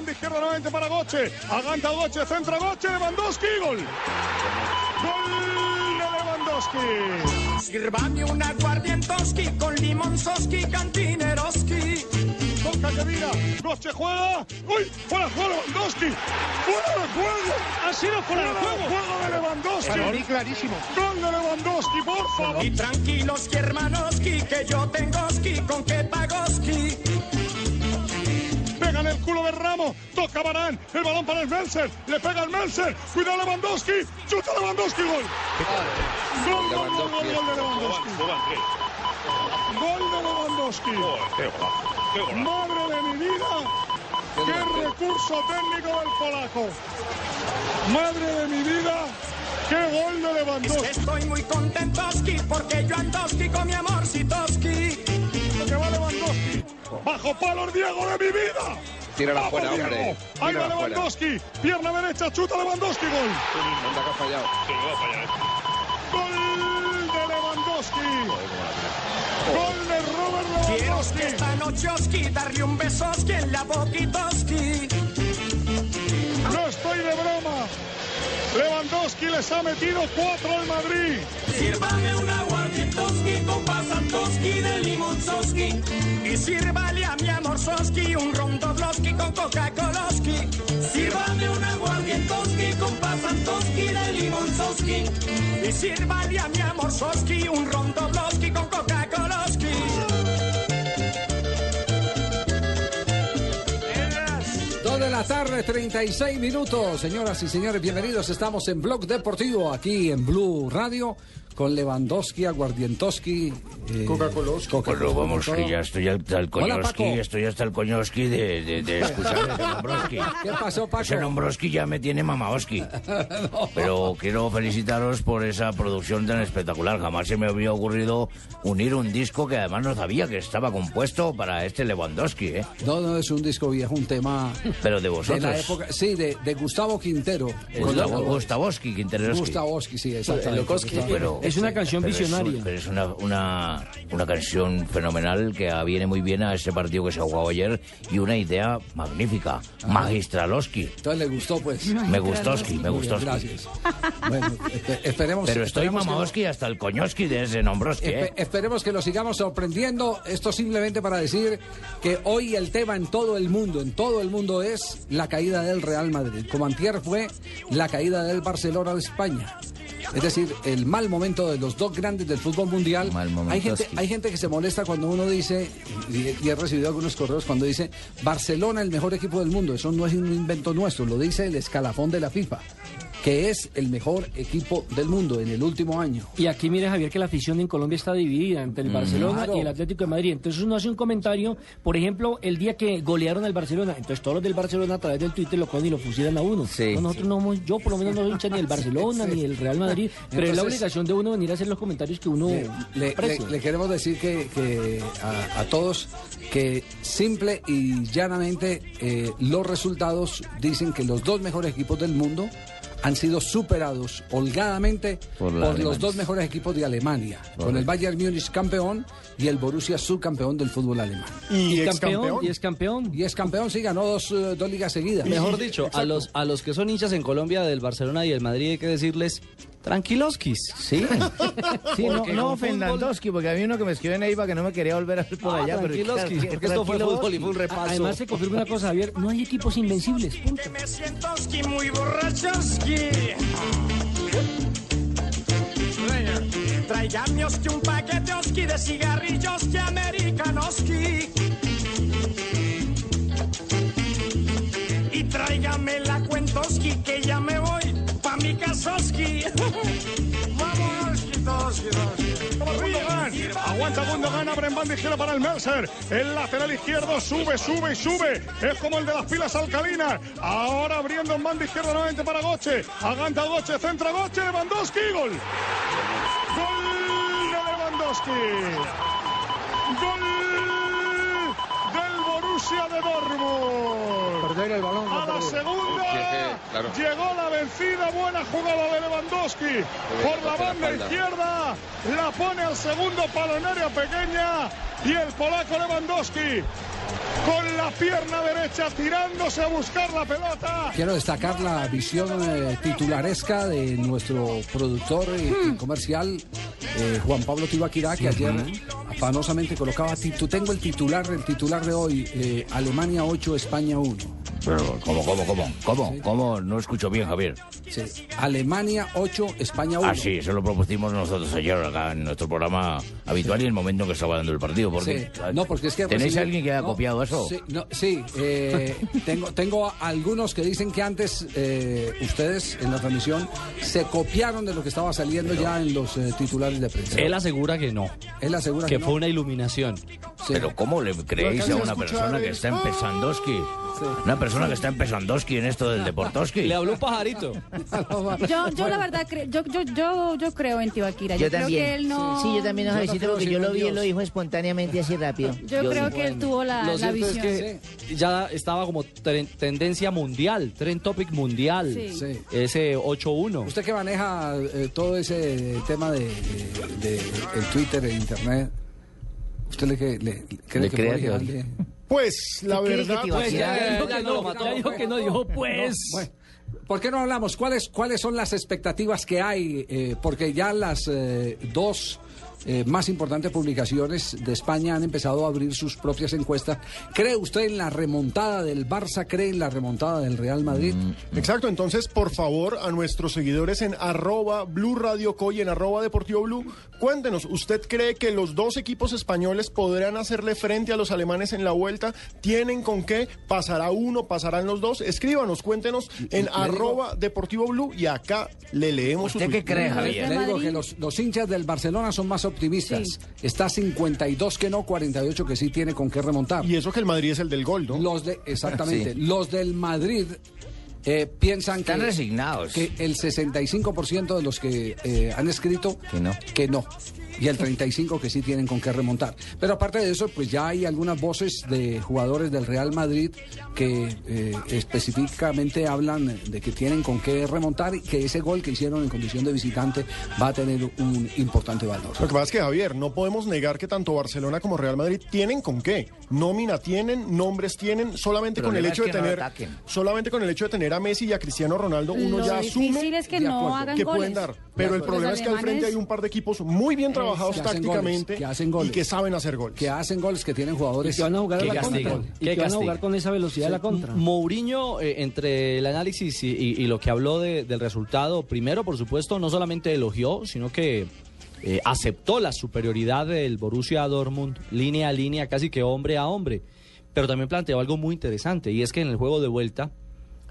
banda izquierda nuevamente para Goche. Aganta Goche, centra Goche, Lewandowski, gol. Gol de Lewandowski. Sirvame un aguardientoski con limonzoski, cantineroski. Toca que mira, Goche juega. ¡Uy! ¡Fuera de juego! ¡Lewandowski! ¡Fuera de juego! Ha sido fuera de juego. juego de Lewandowski! Para clarísimo. ¡Gol de Lewandowski, por favor! Y tranquilos, hermanoski, que yo tengoski con que pagoski. Pega en el culo de Ramos, toca Barán, el balón para el Melser, le pega el Melser, cuida Lewandowski, chuta Lewandowski, gol. Gol, gol, gol, gol, gol de Lewandowski. Gol de Lewandowski. Madre de mi vida, qué recurso técnico del polaco. Madre de mi vida, qué gol de Es que Lewandowski. estoy muy contentoski porque yo andoski con mi va Lewandowski. Bajo palos Diego de mi vida. Tírala Vamos, fuera, Diego. hombre. Ahí va Tírala fuera. Lewandowski. Pierna derecha, chuta Lewandowski, gol. Anda que ha fallado. Gol de Lewandowski. Gol de Robert Quiero que Lewandowski. esta nocheoski darle un besoski en la boquitoski. No estoy de broma. Lewandowski les ha metido cuatro al Madrid. Sírvame un aguardientoski con pasantoski de limonzoski. Y sírvale a mi amorzoski un rondobloski con Coca-Coloski. Sírvame un aguardientoski con pasantoski de limonzoski. Y sírvale a mi amorzoski un rondobloski con Coca-Coloski. La tarde, 36 minutos. Señoras y señores, bienvenidos. Estamos en Blog Deportivo, aquí en Blue Radio, con Lewandowski, Aguardientoski, eh, Coca-Cola. Bueno, vamos, que ya estoy hasta el coñoski, estoy hasta el coñoski de, de, de escuchar ese Nombroski. ¿Qué pasó, Paco? Ese Nombroski ya me tiene mamaoski. Pero quiero felicitaros por esa producción tan espectacular. Jamás se me había ocurrido unir un disco que además no sabía que estaba compuesto para este Lewandowski, ¿eh? No, no es un disco viejo, un tema Pero de de vosotros. la época. Sí, de, de Gustavo Quintero. Gustavo, Gustavowski, Quinteroski. Gustavowski, sí, exactamente. Pero- Es una canción pero es visionaria. pero es una, una, una canción fenomenal que viene muy bien a ese partido que se ha jugado ayer y una idea magnífica. Magistraloski. Entonces le gustó, pues. Me gustoski, me gustoski. Gracias. Bueno, espe- esperemos. Pero estoy mamaoski hasta el coñoski de ese Nombroski, Espe- ¿eh? esperemos que lo sigamos sorprendiendo. Esto simplemente para decir que hoy el tema en todo el mundo, en todo el mundo es la caída del Real Madrid. Como antier fue la caída del Barcelona de España. Es decir, el mal momento de los dos grandes del fútbol mundial. Hay gente, hay gente que se molesta cuando uno dice, y, y he recibido algunos correos cuando dice, Barcelona el mejor equipo del mundo. Eso no es un invento nuestro, lo dice el escalafón de la FIFA, que es el mejor equipo del mundo en el último año. Y aquí mire Javier que la afición en Colombia está dividida entre el Barcelona Claro. y el Atlético de Madrid. Entonces uno hace un comentario, por ejemplo, el día que golearon al Barcelona, entonces todos los del Barcelona a través del Twitter lo cogen y lo fusilan a uno. Sí, No, nosotros no somos- yo por lo menos no soy hincha ni del Barcelona ni del Real Madrid, pero es la obligación de uno venir a hacer los comentarios que uno Le, le- aprecia. le- le queremos decir que, que a, a todos que simple y llanamente eh, los resultados dicen que los dos mejores equipos del mundo han sido superados holgadamente Por por, los dos mejores equipos de Alemania, con el Bayern Múnich campeón y el Borussia subcampeón del fútbol alemán. y, campeón, y es campeón. Y es campeón, sí, ganó dos, eh, dos ligas seguidas. Mejor dicho, a los, a los que son hinchas en Colombia del Barcelona y el Madrid hay que decirles tranquiloskis. Sí, sí no, Porque no Fernandoski, porque había uno que me escribió en Eiva que no me quería volver a ver por Ah, allá. pero tranquiloski, porque esto fue tranquiloski. fútbol y fue un repaso. Además se confirma una cosa, Javier, no hay equipos invencibles, punto. Tráigame oski un paquete oski de cigarrillos que americanoski. Y tráigame la cuentoski que ya me voy pa' mi casoski. Vamos, oski. Gundogan. Aguanta Gundogan, abre en banda para el Mercer. El lateral izquierdo sube, sube y sube. Es como el de las pilas alcalinas. Ahora abriendo en banda izquierda nuevamente para Goche. Aguanta Goche, centra Goche, Lewandowski, gol. Gol de Lewandowski. Gol de Dortmund. Perder el balón. A la segunda llegó la vencida, buena jugada de Lewandowski por la banda izquierda, la pone al segundo palo en área pequeña y el polaco Lewandowski con la pierna derecha tirándose a buscar la pelota. Quiero destacar la visión eh, titularesca de nuestro productor eh, comercial, eh, Juan Pablo Tibaquirá, que ayer afanosamente colocaba, tengo el titular, el titular de hoy, eh, Alemania 8, España 1. Pero, ¿cómo, cómo, cómo? ¿Cómo? ¿Cómo? No escucho bien, Javier. Sí. Alemania 8, España 1. Ah, sí, eso lo propusimos nosotros ayer acá en nuestro programa habitual y en el momento que estaba dando el partido. Porque, Sí. No, porque es que ¿Tenéis recibí- alguien que haya no, copiado eso? Sí, no, sí, eh, tengo, tengo algunos que dicen que antes eh, ustedes en la transmisión se copiaron de lo que estaba saliendo ya en los eh, titulares de prensa. Él asegura que no, Él asegura que que, fue una iluminación. Sí. Pero ¿cómo le creéis a una persona que está empesandoski? Una persona que está empesandoski en esto del deportoski. Le habló un pajarito. Yo, yo la verdad, cre- yo, yo, yo, yo creo en Tibaquira. Yo, Yo creo también. que él no... Sí, yo también, no creo porque yo lo en vi, él lo dijo espontáneamente así rápido. Yo creo que él tuvo la, Lo la es visión. que ya estaba como tren- tendencia mundial, trend topic mundial. Sí. Sí. Ese 8-1. Usted que maneja eh, todo ese tema de, de- de el Twitter, el Internet, ¿usted le, que- le, cree Le que que- original de- Pues la ¿Qué cree verdad, pues, ya, Ya dijo que no, ya dijo que no, dijo pues. Bueno, ¿por qué no hablamos? ¿Cuáles, cuáles son las expectativas que hay? Eh, porque ya las eh, dos eh, más importantes publicaciones de España han empezado a abrir sus propias encuestas. ¿Cree usted en la remontada del Barça? ¿Cree en la remontada del Real Madrid? Exacto, entonces por favor a nuestros seguidores en arroba Blue Radio en arroba Deportivo Blue, cuéntenos, ¿usted cree que los dos equipos españoles podrán hacerle frente a los alemanes en la vuelta? ¿Tienen con qué? ¿Pasará uno? ¿Pasarán los dos? Escríbanos, cuéntenos en digo- arroba Deportivo Blue y acá le leemos su ¿Usted qué cree, Javier? Le digo que los, los hinchas del Barcelona son más optimistas. Sí. Está 52 que no, 48 que sí tiene con qué remontar. Y eso que el Madrid es el del gol, ¿no? Los de, exactamente, Sí. los del Madrid eh, piensan Están que, resignados. que el 65% de los que eh, han escrito Que no. que no. Y el 35% que sí tienen con qué remontar. Pero aparte de eso, pues ya hay algunas voces de jugadores del Real Madrid que eh, específicamente hablan de que tienen con qué remontar y que ese gol que hicieron en condición de visitante va a tener un importante valor. Lo que pasa es que, Javier, no podemos negar que tanto Barcelona como Real Madrid tienen con qué. Nómina tienen, nombres tienen, solamente con el hecho es de no tener ataquen. solamente con el hecho de tener a Messi y a Cristiano Ronaldo, uno Lo ya difícil asume es que de no acuerdo, hagan que goles. pueden dar. Pero el problema es que al frente alemanes- hay un par de equipos muy bien trabajados Que hacen goles, tácticamente que hacen goles. y que saben hacer goles. Que hacen goles, que tienen jugadores. Que van a jugar a Qué la castigo, contra. Y qué que van a castigo. jugar con esa velocidad de la contra. Mourinho, eh, entre el análisis y, y- y lo que habló de- del resultado, primero, por supuesto, no solamente elogió, sino que eh, aceptó la superioridad del Borussia Dortmund, línea a línea, casi que hombre a hombre. Pero también planteó algo muy interesante, y es que en el juego de vuelta,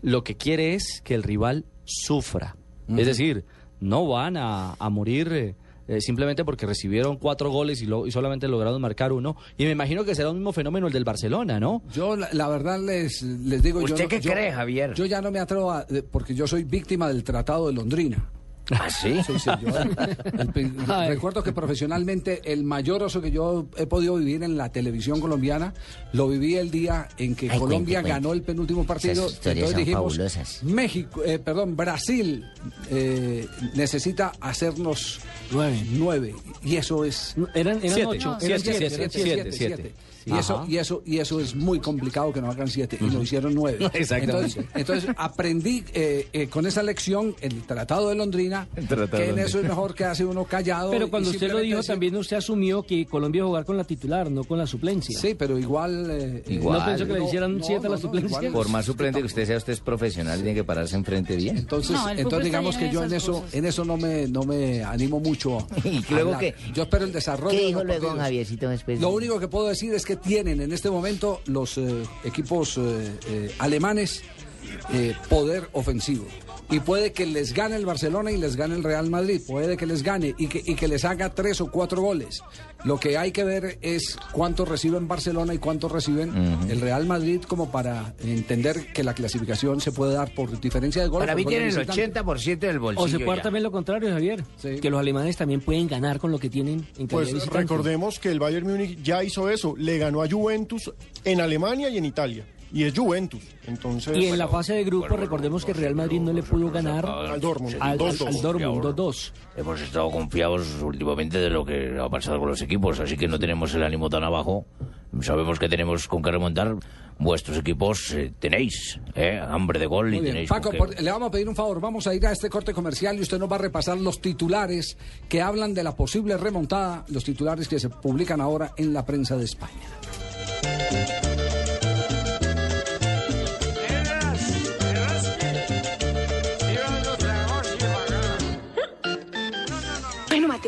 lo que quiere es que el rival sufra. Es decir, no van a, a morir. eh, eh, simplemente porque recibieron cuatro goles y, lo- y solamente lograron marcar uno. Y me imagino que será un mismo fenómeno el del Barcelona, ¿no? Yo, la, la verdad, les, les digo. yo ¿Usted no- qué yo- cree, Javier? Yo ya no me atrevo a. Porque yo soy víctima del Tratado de Londrina. ¿Ah, sí? Sí, sí, yo, el pri- Ay. recuerdo que profesionalmente el mayor oso que yo he podido vivir en la televisión colombiana lo viví el día en que Ay, Colombia cuente, cuente. ganó el penúltimo partido. Esas historias son fabulosas. México, eh, perdón, Brasil eh, necesita hacernos Nueve. nueve y eso es Eran, eran Siete. ocho. No, eran siete, siete, siete, siete. Y eso, y eso, y eso es muy complicado que nos hagan siete, y lo hicieron nueve. Exactamente. Entonces, entonces aprendí eh, eh, con esa lección el Tratado de Londrina que en de- eso es mejor que hace uno callado. Pero cuando usted lo dijo, decir- también usted asumió que Colombia iba a jugar con la titular, no con la suplencia. Sí, pero igual... eh, eh, ¿No pensó que le no, hicieran no, siete a la no, no, suplencia? igual- Por más suplente que usted sea, usted es profesional tiene que pararse enfrente bien. Entonces, No, entonces digamos que yo en eso, cosas. en eso no me, no me animo mucho. ¿Y luego qué? Yo espero el desarrollo. ¿Qué de dijo los luego partidos. Javiercito después? Lo único que puedo decir es que tienen en este momento los eh, equipos eh, eh, alemanes poder ofensivo. Y puede que les gane el Barcelona y les gane el Real Madrid. Puede que les gane y que, y que les haga tres o cuatro goles. Lo que hay que ver es cuántos reciben Barcelona y cuántos reciben el Real Madrid como para entender que la clasificación se puede dar por diferencia de goles. Para mí tienen el visitantes. 80% del bolsillo. O se puede ya. también lo contrario, Javier. Que los alemanes también pueden ganar con lo que tienen en Pues visitante. recordemos que el Bayern Múnich ya hizo eso, le ganó a Juventus en Alemania y en Italia. Y es Juventus. Entonces, Y en la fase de grupo, recordemos que Real Madrid no le pudo ganar al Dortmund, al, al- 2-2. al Dortmund 2-2. Hemos estado confiados últimamente de lo que ha pasado con los equipos, así que no tenemos el ánimo tan abajo. Sabemos que tenemos con qué remontar. Vuestros equipos eh, tenéis eh, hambre de gol y tenéis Paco, por- le vamos a pedir un favor. Vamos a ir a este corte comercial y usted nos va a repasar los titulares que hablan de la posible remontada, los titulares que se publican ahora en la prensa de España.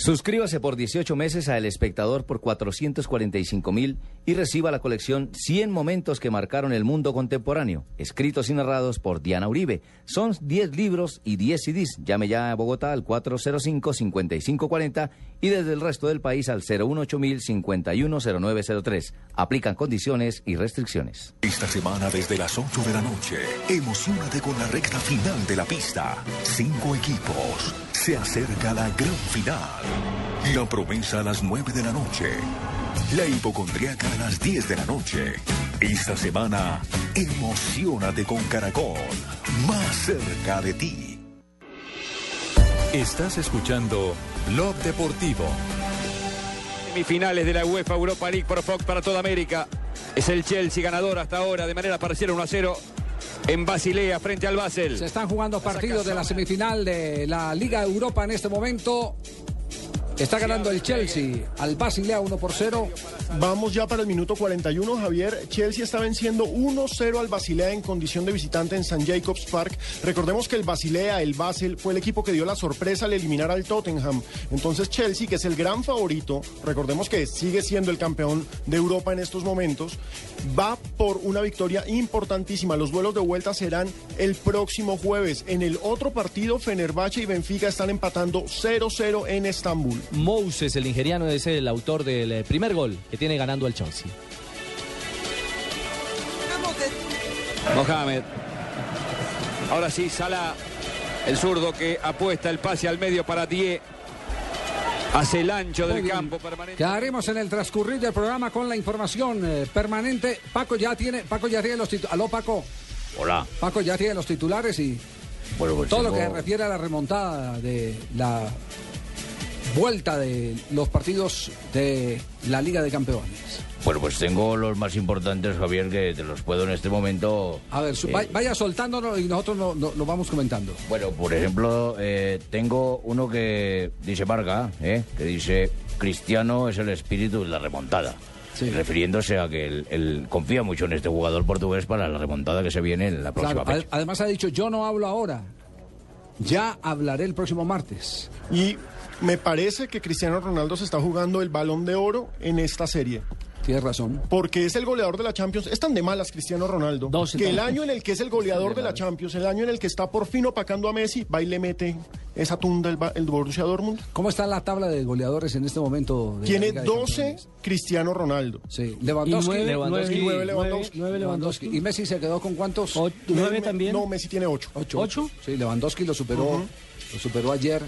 Suscríbase por 18 meses a El Espectador por 445 mil y reciba la colección 100 momentos que marcaron el mundo contemporáneo, escritos y narrados por Diana Uribe. Son 10 libros y 10 CDs. Llame ya a Bogotá al 405-5540 y desde el resto del país al 018 510903. Aplican condiciones y restricciones. Esta semana desde las 8 de la noche, emocionate con la recta final de la pista. Cinco equipos. Se acerca la gran final. La promesa a las 9 de la noche. La hipocondriaca a las 10 de la noche. Esta semana, emocionate con Caracol. Más cerca de ti. Estás escuchando Blog Deportivo. Semifinales de la UEFA Europa League por Fox para toda América. Es el Chelsea ganador hasta ahora de manera parcial 1 a 0 en Basilea frente al Basel. Se están jugando partidos de la semifinal de la Liga Europa en este momento. Está ganando el Chelsea al Basilea 1 por 0. Vamos ya para el minuto 41, Javier. Chelsea está venciendo 1-0 al Basilea en condición de visitante en St. Jacobs Park. Recordemos que el Basilea, el Basel, fue el equipo que dio la sorpresa al eliminar al Tottenham. Entonces Chelsea, que es el gran favorito, recordemos que sigue siendo el campeón de Europa en estos momentos, va por una victoria importantísima. Los duelos de vuelta serán el próximo jueves. En el otro partido, Fenerbahce y Benfica están empatando 0-0 en Estambul. Moses, el nigeriano, es el autor del eh, primer gol que tiene ganando al Chelsea. Mohamed. Ahora sí, Salah, el zurdo que apuesta el pase al medio para Die. Hace el ancho del campo permanente. Quedaremos en el transcurrir del programa con la información eh, permanente. Paco ya tiene, Paco ya tiene los titulares. Aló, Paco. Hola. Paco ya tiene los titulares y Bueno, pues todo lo que se refiere a la remontada de la vuelta de los partidos de la Liga de Campeones. Bueno, pues tengo los más importantes, Javier, que te los puedo en este momento. A ver, su- eh, va- vaya soltándolo y nosotros lo, lo- lo vamos comentando. Bueno, por ejemplo, eh, tengo uno que dice Marca, ¿eh? que dice Cristiano es el espíritu de la remontada. Refiriéndose a que él, él confía mucho en este jugador portugués para la remontada que se viene en la próxima Claro, además ha dicho, yo no hablo ahora, ya hablaré el próximo martes. Y me parece que Cristiano Ronaldo se está jugando el balón de oro en esta serie. Tienes razón. Porque es el goleador de la Champions. Es tan de malas Cristiano Ronaldo. que el año en el que es el goleador de la Champions, el año en el que está por fin opacando a Messi, va y le mete esa tunda el, Borussia Dortmund. ¿Cómo está la tabla de goleadores en este momento? de la Tiene Liga de 12 Cristiano Ronaldo. Sí, Lewandowski. Y nueve- Lewandowski. y nueve Lewandowski. Nueve Lewandowski. ¿Y Messi se quedó con cuántos? nueve también. No, Messi tiene 8. ¿Ocho? Sí, Lewandowski lo superó, lo superó ayer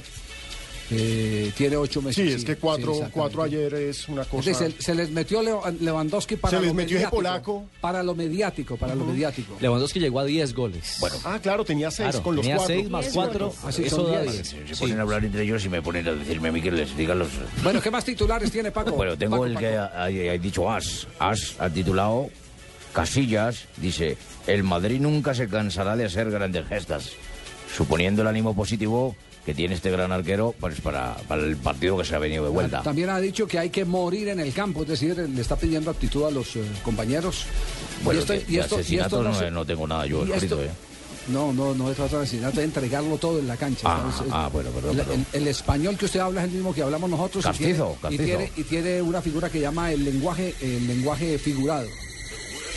Eh, tiene ocho meses. Sí, es que cuatro, cuatro ayer es una cosa. Se, se les metió Leo- Lewandowski para Se les lo metió mediático, polaco. Para lo mediático, para lo mediático. Lewandowski llegó a 10 goles. Bueno, Ah, claro, tenía seis Claro, con los tenía cuatro. seis más cuatro. Así eso son da diez. 10. Se Sí. ponen a hablar entre ellos y me ponen a decirme a mí que les diga los... Bueno, ¿qué más titulares tiene Paco? Bueno, tengo Paco, el Paco. que ha, ha dicho As. As ha titulado Casillas, dice, el Madrid nunca se cansará de hacer grandes gestas, suponiendo el ánimo positivo que tiene este gran arquero pues, para, para el partido que se ha venido de vuelta. También ha dicho que hay que morir en el campo, es decir, le está pidiendo actitud a los eh, compañeros. Bueno, Y esto- de- y de esto- y no, se- no tengo nada yo y escrito, esto- ¿eh? No, no, no es tratar de asesinato, es entregarlo todo en la cancha. Ah, ah, bueno, perdón, el, perdón. el- el español que usted habla es el mismo que hablamos nosotros. y Castizo, tiene- castizo. Y tiene, y tiene una figura que llama el lenguaje, el lenguaje figurado.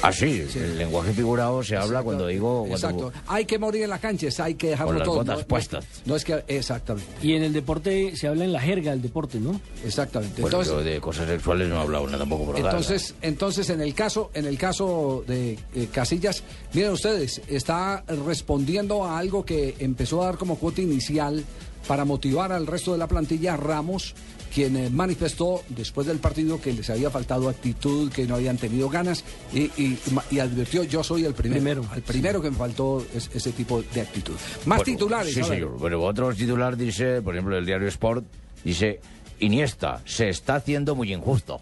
Ah, sí, el lenguaje figurado se habla cuando digo... Cuando, Exacto. Hay que morir en la cancha, es- hay que dejarlo Con las todo. botas no, no- puestas. No, es que, exactamente. Y en el deporte se habla en la jerga del deporte, ¿no? Exactamente. Bueno, Entonces, yo de cosas sexuales no he hablado nada tampoco por acá, Entonces, entonces en el caso, en el caso de eh, Casillas, miren ustedes, está respondiendo a algo que empezó a dar como cuota inicial para motivar al resto de la plantilla Ramos, quien eh, manifestó después del partido que les había faltado actitud, que no habían tenido ganas y, y- y advirtió yo soy el primero, Primero. al primero que me faltó es- ese tipo de actitud. Más Bueno, titulares. Sí, señor. Bueno, otro titular dice, por ejemplo, el diario Sport, dice, Iniesta se está haciendo muy injusto.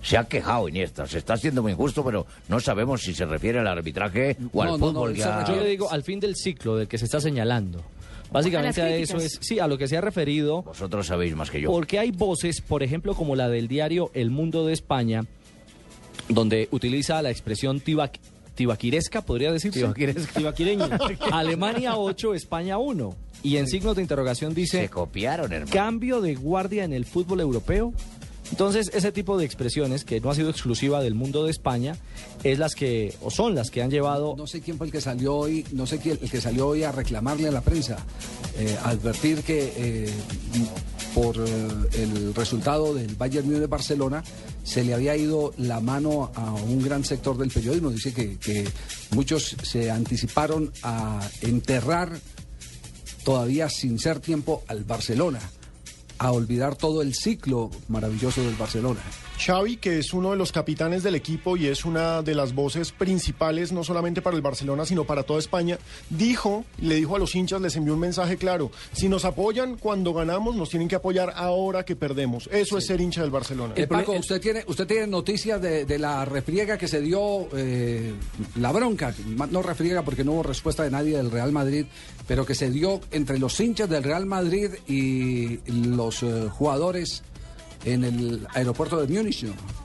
Se ha quejado Iniesta, se está haciendo muy injusto, pero no sabemos si se refiere al arbitraje o al fútbol. que ha- Yo le digo al fin del ciclo del que se está señalando. Básicamente A eso es, sí, a lo que se ha referido. Vosotros sabéis más que yo. Porque hay voces, por ejemplo, como la del diario El Mundo de España, donde utiliza la expresión tibac- tibaquiresca, podría decirse. Tibaquiresca. Tibaquireña. Alemania 8, España 1. Y en signos de interrogación dice... Se copiaron, hermano. Cambio de guardia en el fútbol europeo. Entonces, ese tipo de expresiones, que no ha sido exclusiva del mundo de España, es las que, o son las que han llevado... No sé quién fue el que salió hoy, no sé quién, el que salió hoy a reclamarle a la prensa, eh, advertir que eh, por eh, el resultado del Bayern Múnich de Barcelona se le había ido la mano a un gran sector del periodismo. Dice que muchos se anticiparon a enterrar todavía sin ser tiempo al Barcelona, a olvidar todo el ciclo maravilloso del Barcelona. Xavi, que es uno de los capitanes del equipo y es una de las voces principales, no solamente para el Barcelona, sino para toda España, dijo, le dijo a los hinchas, les envió un mensaje claro, si nos apoyan cuando ganamos, nos tienen que apoyar ahora que perdemos. Eso es ser hincha del Barcelona. Eh, Paco, usted tiene, usted tiene noticias de, de la refriega que se dio, eh, la bronca, no refriega porque no hubo respuesta de nadie del Real Madrid, pero que se dio entre los hinchas del Real Madrid y los eh, jugadores en el aeropuerto de Múnich. ¿no?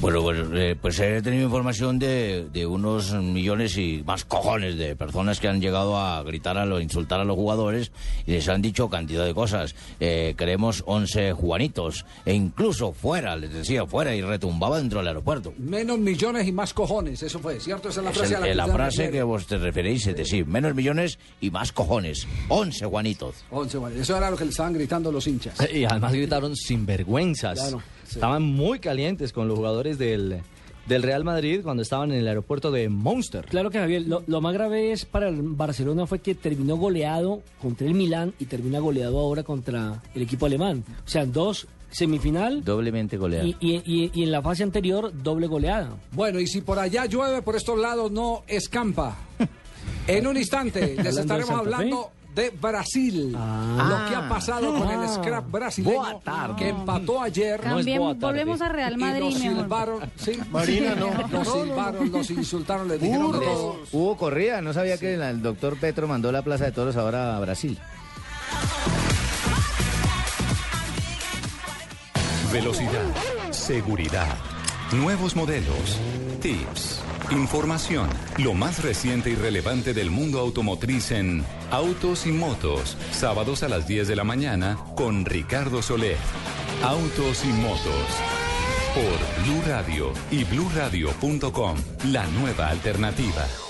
Bueno, pues, eh, pues he tenido información de, de unos millones y más cojones de personas que han llegado a gritar, a lo, insultar a los jugadores y les han dicho cantidad de cosas. Eh, queremos 11 Juanitos e incluso fuera, les decía, fuera y retumbaba dentro del aeropuerto. Menos millones y más cojones, eso fue, ¿cierto? Esa es la Es frase el- a la que la frase que vos te referéis es decir, menos millones y más cojones. 11 Juanitos. Once, bueno, eso era lo que le estaban gritando los hinchas. Y además gritaron sinvergüenzas. Claro, sí. Estaban muy calientes con los jugadores del, del Real Madrid cuando estaban en el aeropuerto de Monster. Claro que Javier, lo, lo más grave es para el Barcelona fue que terminó goleado contra el Milán y termina goleado ahora contra el equipo alemán. O sea, dos semifinal Doblemente goleado. y, y- y- y en la fase anterior doble goleada. Bueno, y si por allá llueve, por estos lados no escampa. En un instante les ¿Hablando de estaremos hablando de Brasil. Lo que ha pasado con el scrap brasileño que empató ayer. También volvemos a Real Madrid, mejor. silbaron, sí. Marina, no. Los silbaron, los insultaron, les dijeron todo. Hubo corrida, no sabía que el doctor Petro mandó la Plaza de Toros ahora a Brasil. Velocidad, seguridad, nuevos modelos, tips, información, lo más reciente y relevante del mundo automotriz en Autos y Motos, sábados a las 10 de la mañana con Ricardo Soler. Autos y Motos por Blue Radio y bluradio.com, la nueva alternativa.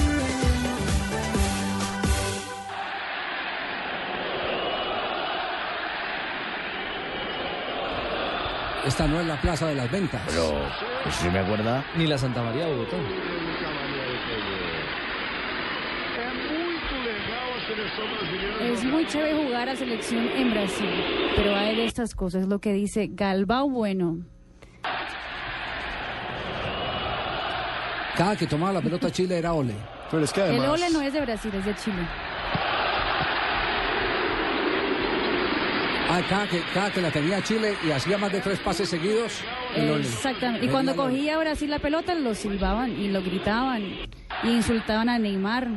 Esta no es la Plaza de las Ventas. Pero, pues, si me acuerda. Ni la Santa María de Bogotá. Es muy chévere jugar a selección en Brasil, pero hay de estas cosas, lo que dice Galbao Bueno. Cada que tomaba la pelota Chile era ole. Pero es que El ole no es de Brasil, es de Chile. Ah, cada que, cada que la tenía Chile y hacía más de tres pases seguidos. Exactamente. Y cuando cogía Brasil la pelota, lo silbaban y lo gritaban y insultaban a Neymar.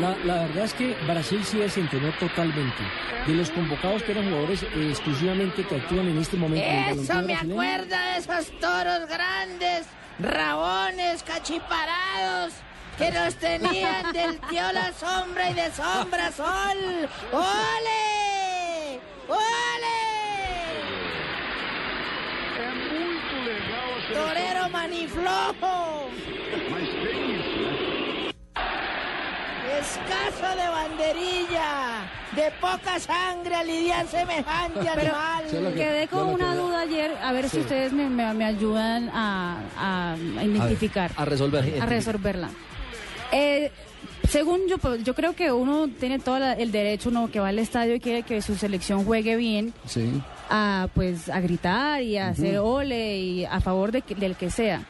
La, la verdad es que Brasil sí desentonó totalmente. De los convocados que eran jugadores eh, exclusivamente que actúan en este momento. Eso me acuerda de esos toros grandes, rabones, cachiparados, que los tenían del tío la sombra y de sombra sol. ¡Ole! ¡Ole! Torero maniflojo. Escaso de banderilla, de poca sangre a lidiar semejante animal. Quedé con una duda ayer, a ver si ustedes me, me- me ayudan a, a- a identificar. A resolver. a resolverla. Eh, según yo, pues, yo creo que uno tiene todo la- el derecho, uno que va al estadio y quiere que su selección juegue bien, Sí. a pues a gritar y a hacer ole y a favor de que- del que sea.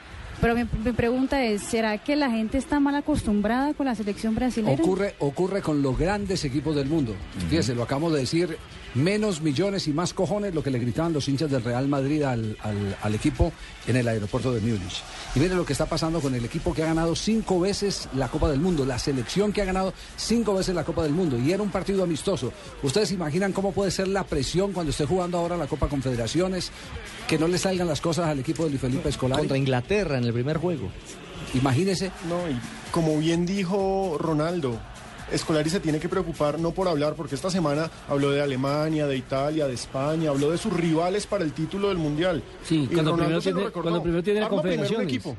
Pero mi, mi pregunta es, ¿será que la gente está mal acostumbrada con la selección brasileña? Ocurre, ocurre con los grandes equipos del mundo. Fíjese, lo acabamos de decir, menos millones y más cojones lo que le gritaban los hinchas del Real Madrid al, al- al equipo en el aeropuerto de Múnich. Y mire lo que está pasando con el equipo que ha ganado cinco veces la Copa del Mundo, la selección que ha ganado cinco veces la Copa del Mundo. Y era un partido amistoso. ¿Ustedes imaginan cómo puede ser la presión cuando esté jugando ahora la Copa Confederaciones? Que no le salgan las cosas al equipo de Luis Felipe Escolar. Contra Inglaterra en el primer juego. Imagínese. No, y como bien dijo Ronaldo, Escolari se tiene que preocupar no por hablar, porque esta semana habló de Alemania, de Italia, de España, habló de sus rivales para el título del Mundial. Sí, Y cuando primero tiene- cuando primero tiene la equipo,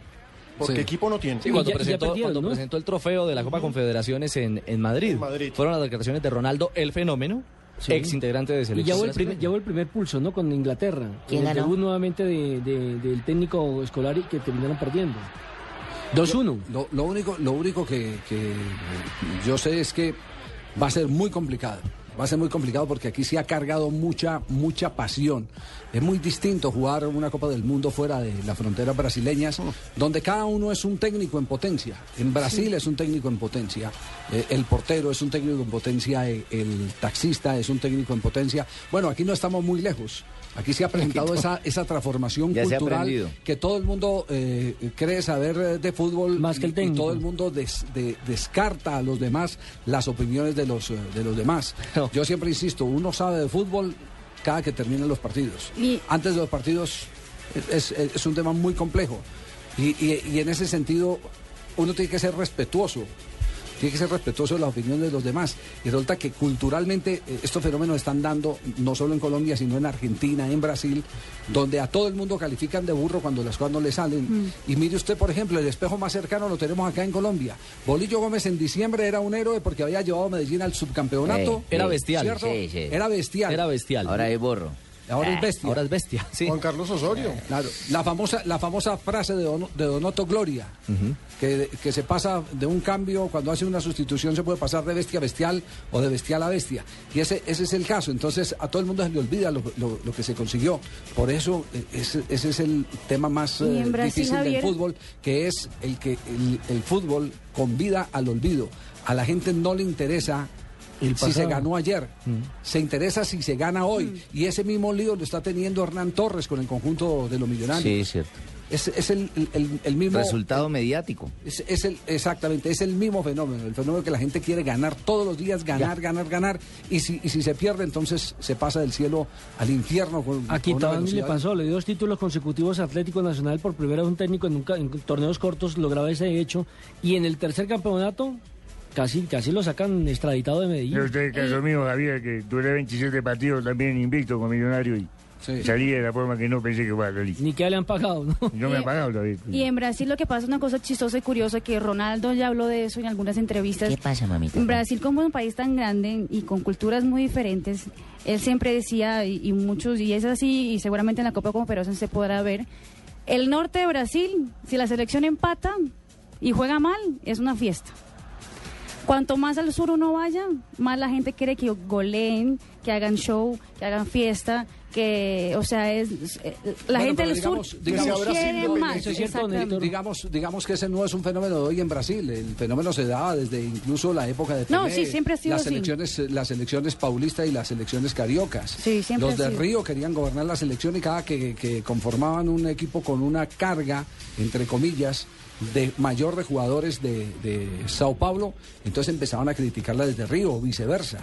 porque Sí. equipo no tiene. Sí, cuando, Y ya presentó, perdieron, cuando ¿no? presentó el trofeo de la Copa Confederaciones en, en Madrid. Fueron las declaraciones de Ronaldo, el fenómeno, Sí. ex integrante de Y selección. llevó el, brasileña. primer, llevó el primer pulso, ¿no? Con Inglaterra. ¿Quién el ganó? debut nuevamente de- de- del técnico escolar y que terminaron perdiendo. 2-1. Lo, lo único, lo único que, que yo sé es que va a ser muy complicado. Va a ser muy complicado porque aquí se ha cargado mucha, mucha pasión. Es muy distinto jugar una Copa del Mundo fuera de las fronteras brasileñas, donde cada uno es un técnico en potencia. En Brasil es un técnico en potencia, eh, el portero es un técnico en potencia, eh, el taxista es un técnico en potencia. Bueno, aquí no estamos muy lejos. Aquí se ha presentado esa, esa transformación Ya cultural que todo el mundo eh, cree saber eh, de fútbol Más que el y- todo el mundo des- de- descarta a los demás las opiniones de los, eh, de los demás. Yo siempre insisto, uno sabe de fútbol cada que terminan los partidos. Y- Antes de los partidos es, es- es un tema muy complejo y, y- y en ese sentido uno tiene que ser respetuoso. Tiene que ser respetuoso de las opiniones de los demás. Y resulta que culturalmente eh, estos fenómenos están dando no solo en Colombia, sino en Argentina, en Brasil, donde a todo el mundo califican de burro cuando las cosas no le salen. Y mire usted, por ejemplo, el espejo más cercano lo tenemos acá en Colombia. Bolillo Gómez en diciembre era un héroe porque había llevado a Medellín al subcampeonato. Eh, Era bestial. ¿cierto? Sí, sí. Era bestial. Era bestial. Ahora hay borro. Ahora es bestia. Ahora es bestia. Sí. Juan Carlos Osorio. Claro, la famosa, la famosa frase de, Don- de Donoto Gloria, que, que se pasa de un cambio, cuando hace una sustitución se puede pasar de bestia a bestial o de bestial a bestia. Y ese, ese es el caso. Entonces a todo el mundo se le olvida lo, lo- lo que se consiguió. Por eso eh, ese, ese es el tema más eh, difícil Javier- del fútbol, que es el que el, el fútbol convida al olvido. A la gente no le interesa si se ganó ayer, se interesa si se gana hoy. Y ese mismo lío lo está teniendo Hernán Torres con el conjunto de los millonarios. Sí, es cierto. Es, es el, el- mismo... Resultado mediático. Es, es el, exactamente, es el mismo fenómeno, el fenómeno que la gente quiere ganar todos los días, ganar, ganar, ganar, y si, y si se pierde, entonces se pasa del cielo al infierno con, Aquí con también le pasó, le dio dos títulos consecutivos a Atlético Nacional por primera vez un técnico en, un en torneos cortos lograba ese hecho y en el tercer campeonato Casi, casi lo sacan extraditado de Medellín. Pero usted, caso mío, Javier, que duré 27 partidos también invicto con Millonario y salí de la forma que no pensé que fuera a salir. Ni que le han pagado, ¿no? No me han pagado todavía. Y en Brasil lo que pasa es una cosa chistosa y curiosa que Ronaldo ya habló de eso en algunas entrevistas. ¿Qué pasa, mamita? En Brasil, como es un país tan grande y con culturas muy diferentes, él siempre decía, y, y muchos, y es así, y seguramente en la Copa como Perosa se podrá ver, el norte de Brasil, si la selección empata y juega mal, es una fiesta. Cuanto más al sur uno vaya, más la gente quiere que goleen, que hagan show, que hagan fiesta, que, o sea, es eh, la Bueno, gente del digamos, sur digamos, quiere más. exactamente. digamos, digamos que ese no es un fenómeno de hoy en Brasil. El fenómeno se daba desde incluso la época de No, Pelé, sí, siempre ha sido las así. selecciones, las selecciones paulistas y las selecciones cariocas. Sí, siempre Los ha de sido. Río querían gobernar la selección y cada que, que conformaban un equipo con una carga, entre comillas, de mayor de jugadores de, de Sao Paulo, entonces empezaban a criticarla desde Río o viceversa.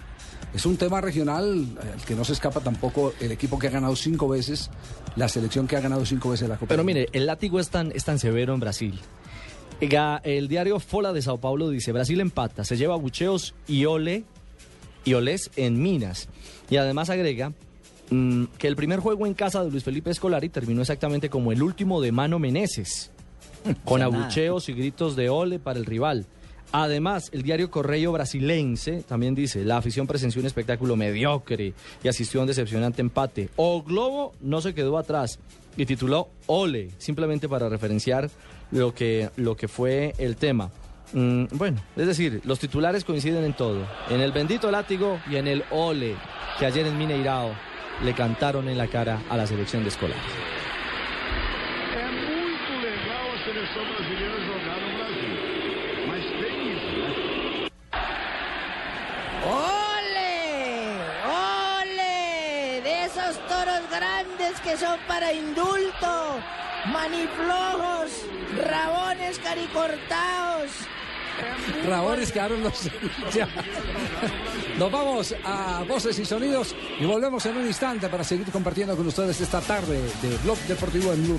Es un tema regional al que no se escapa tampoco el equipo que ha ganado cinco veces, la selección que ha ganado cinco veces la Copa. Pero mire, el látigo es tan, es tan severo en Brasil. El diario Fola de Sao Paulo dice, Brasil empata, se lleva bucheos y ole y olés en Minas. Y además agrega mm, que el primer juego en casa de Luis Felipe Escolari terminó exactamente como el último de Mano Meneses, con abucheos y gritos de ole para el rival. Además, el diario Correio Brasilense también dice, la afición presenció un espectáculo mediocre y asistió a un decepcionante empate. O Globo no se quedó atrás y tituló Ole, simplemente para referenciar lo que, lo que fue el tema. Mm, bueno, es decir, los titulares coinciden en todo, en el bendito látigo y en el Ole, que ayer en Mineirao le cantaron en la cara a la selección de Escolar. Esos toros grandes que son para indulto, maniflojos, rabones caricortados. Rabones quedaron los. Nos vamos a voces y sonidos y volvemos en un instante para seguir compartiendo con ustedes esta tarde de Blog Deportivo en Blue.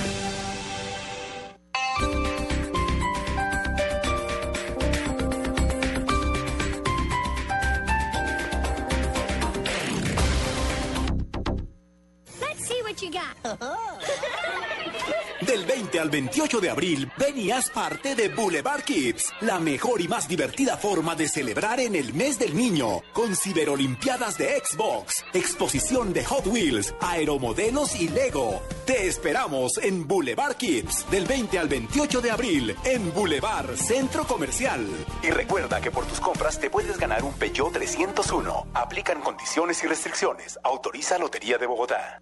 20 al 28 de abril, ven y haz parte de Boulevard Kids, la mejor y más divertida forma de celebrar en el mes del niño, con ciberolimpiadas de Xbox, exposición de Hot Wheels, aeromodelos y Lego. Te esperamos en Boulevard Kids, del 20 al 28 de abril, en Boulevard Centro Comercial. Y recuerda que por tus compras te puedes ganar un Peugeot 301. Aplican condiciones y restricciones. Autoriza Lotería de Bogotá.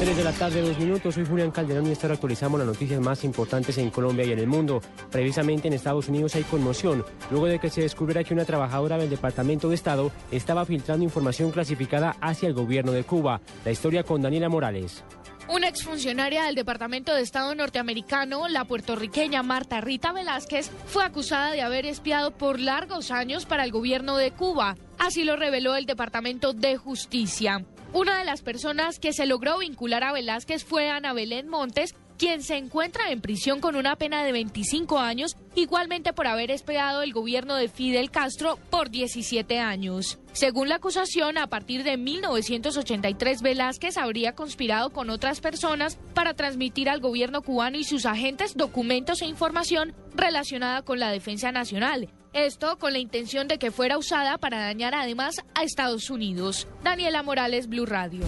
Tres de la tarde, dos minutos. Soy Julián Calderón y esta hora actualizamos las noticias más importantes en Colombia y en el mundo. Precisamente en Estados Unidos hay conmoción, luego de que se descubriera que una trabajadora del Departamento de Estado estaba filtrando información clasificada hacia el gobierno de Cuba. La historia con Daniela Morales. Una exfuncionaria del Departamento de Estado norteamericano, la puertorriqueña Marta Rita Velázquez, fue acusada de haber espiado por largos años para el gobierno de Cuba. Así lo reveló el Departamento de Justicia. Una de las personas que se logró vincular a Velázquez fue Ana Belén Montes, quien se encuentra en prisión con una pena de 25 años, igualmente por haber espiado el gobierno de Fidel Castro por 17 años. Según la acusación, a partir de 1983 Velázquez habría conspirado con otras personas para transmitir al gobierno cubano y sus agentes documentos e información relacionada con la defensa nacional. Esto con la intención de que fuera usada para dañar además a Estados Unidos. Daniela Morales, Blue Radio.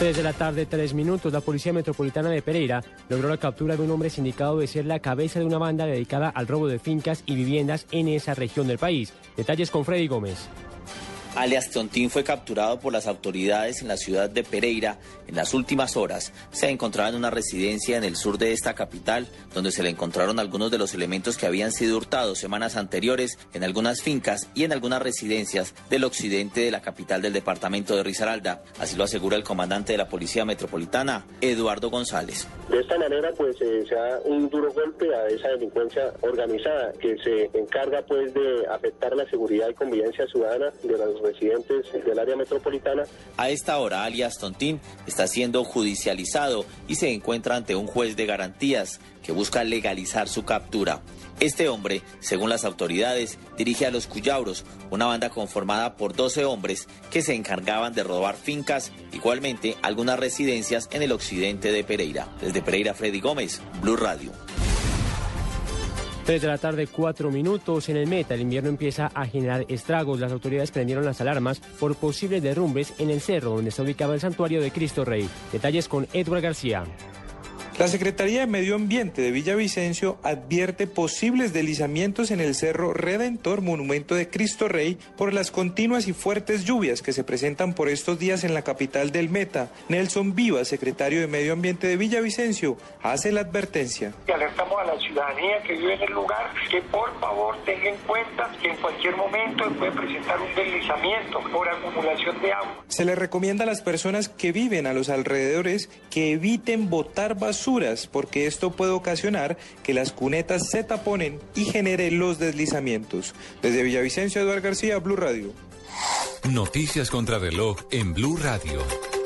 3 de la tarde, 3 minutos. La Policía Metropolitana de Pereira logró la captura de un hombre sindicado de ser la cabeza de una banda dedicada al robo de fincas y viviendas en esa región del país. Detalles con Freddy Gómez. Alias Tontín fue capturado por las autoridades en la ciudad de Pereira en las últimas horas. Se encontraba en una residencia en el sur de esta capital, donde se le encontraron algunos de los elementos que habían sido hurtados semanas anteriores en algunas fincas y en algunas residencias del occidente de la capital del departamento de Risaralda. Así lo asegura el comandante de la Policía Metropolitana, Eduardo González. De esta manera, pues eh, se da un duro golpe a esa delincuencia organizada que se encarga pues de afectar la seguridad y convivencia ciudadana de residentes del área metropolitana. A esta hora, alias Tontín está siendo judicializado y se encuentra ante un juez de garantías que busca legalizar su captura. Este hombre, según las autoridades, dirige a los Cuyauros, una banda conformada por 12 hombres que se encargaban de robar fincas, igualmente algunas residencias en el occidente de Pereira. Desde Pereira, Freddy Gómez, Blue Radio. 3 de la tarde, 4 minutos. En el Meta, el invierno empieza a generar estragos. Las autoridades prendieron las alarmas por posibles derrumbes en el cerro donde está ubicado el santuario de Cristo Rey. Detalles con Edward García. La Secretaría de Medio Ambiente de Villavicencio advierte posibles deslizamientos en el Cerro Redentor, monumento de Cristo Rey, por las continuas y fuertes lluvias que se presentan por estos días en la capital del Meta. Nelson Viva, secretario de Medio Ambiente de Villavicencio, hace la advertencia. Y alertamos a la ciudadanía que vive en el lugar que por favor tenga en cuenta que en cualquier momento se puede presentar un deslizamiento por acumulación de agua. Se le recomienda a las personas que viven a los alrededores que eviten botar basura porque esto puede ocasionar que las cunetas se taponen y genere los deslizamientos. Desde Villavicencio, Eduardo García, Blue Radio. Noticias contra reloj en Blue Radio.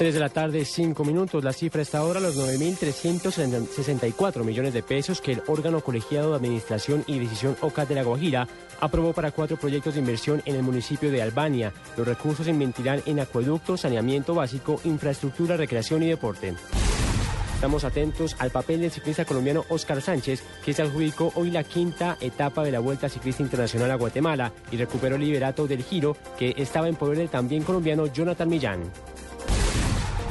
3 de la tarde, 5 minutos. La cifra está ahora los 9.364 millones de pesos que el órgano colegiado de administración y decisión OCA de la Guajira aprobó para cuatro proyectos de inversión en el municipio de Albania. Los recursos se invertirán en acueducto, saneamiento básico, infraestructura, recreación y deporte. Estamos atentos al papel del ciclista colombiano Oscar Sánchez, que se adjudicó hoy la quinta etapa de la Vuelta Ciclista Internacional a Guatemala y recuperó el liderato del Giro, que estaba en poder del también colombiano Jonathan Millán.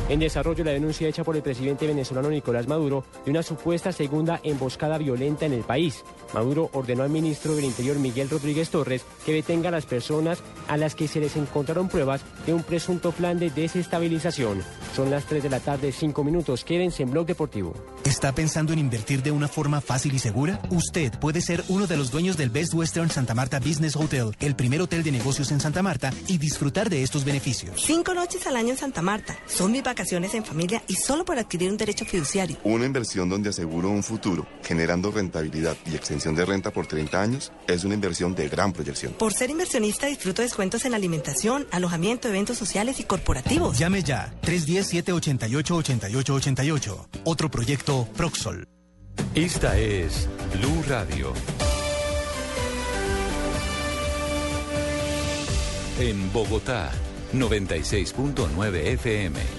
En desarrollo la denuncia hecha por el presidente venezolano Nicolás Maduro de una supuesta segunda emboscada violenta en el país. Maduro ordenó al ministro del Interior Miguel Rodríguez Torres que detenga a las personas a las que se les encontraron pruebas de un presunto plan de desestabilización. Son las 3 de la tarde, 5 minutos. Quédense en Blog Deportivo. ¿Está pensando en invertir de una forma fácil y segura? Usted puede ser uno de los dueños del Best Western Santa Marta Business Hotel, el primer hotel de negocios en Santa Marta, y disfrutar de estos beneficios. Cinco noches al año en Santa Marta. Son mis vacaciones en familia y solo por adquirir un derecho fiduciario. Una inversión donde aseguro un futuro, generando rentabilidad y extensión de renta por 30 años, es una inversión de gran proyección. Por ser inversionista disfruto descuentos en alimentación, alojamiento, eventos sociales y corporativos. Llame ya 310-788-8888. Otro proyecto Proxol. Esta es Blue Radio. En Bogotá, 96.9 FM.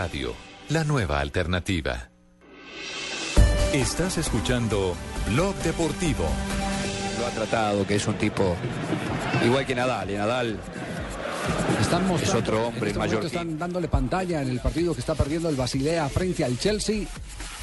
Radio la nueva alternativa. Estás escuchando Blog Deportivo. Lo ha tratado, que es un tipo igual que Nadal. Y Nadal Están es otro en hombre este mayor. Están dándole pantalla en el partido que está perdiendo el Basilea frente al Chelsea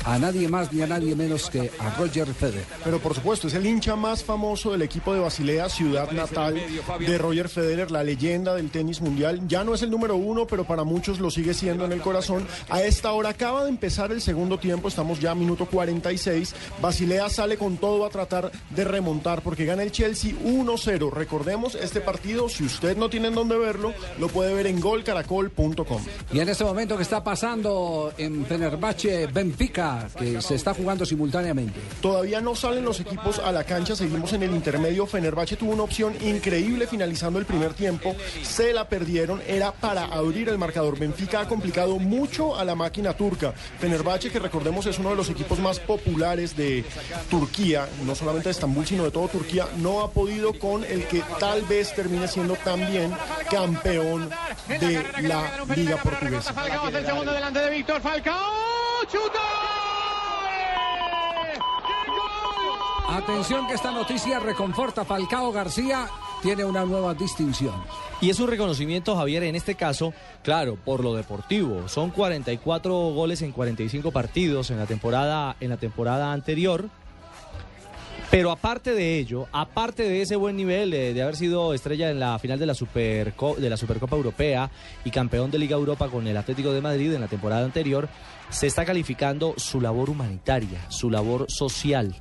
a nadie más ni a nadie menos que a Roger Federer. Pero por supuesto, es el hincha más famoso del equipo de Basilea, ciudad natal de Roger Federer, la leyenda del tenis mundial. Ya no es el número uno, pero para muchos lo sigue siendo en el corazón. A esta hora acaba de empezar el segundo tiempo, estamos ya a minuto 46. Basilea sale con todo a tratar de remontar porque gana el Chelsea 1-0. Recordemos, este partido, si usted no tiene en dónde verlo, lo puede ver en golcaracol.com. Y en este momento que está pasando en Fenerbahce, Benfica, Que se está jugando simultáneamente. Todavía no salen los equipos a la cancha, seguimos en el intermedio. Fenerbahce tuvo una opción increíble finalizando el primer tiempo, se la perdieron, era para abrir el marcador. Benfica ha complicado mucho a la máquina turca. Fenerbahce, que recordemos es uno de los equipos más populares de Turquía, no solamente de Estambul, sino de toda Turquía, no ha podido con el que tal vez termine siendo también campeón de la Liga Portuguesa. Falcao es el segundo delante de Víctor Falcao. ¡Chuta! Atención que esta noticia reconforta. Falcao García tiene una nueva distinción. Y es un reconocimiento, Javier, en este caso, claro, por lo deportivo. Son 44 goles en 45 partidos en la temporada, en la temporada anterior. Pero aparte de ello, aparte de ese buen nivel eh, de haber sido estrella en la final de la, de la Supercopa Europea y campeón de Liga Europa con el Atlético de Madrid en la temporada anterior, se está calificando su labor humanitaria, su labor social.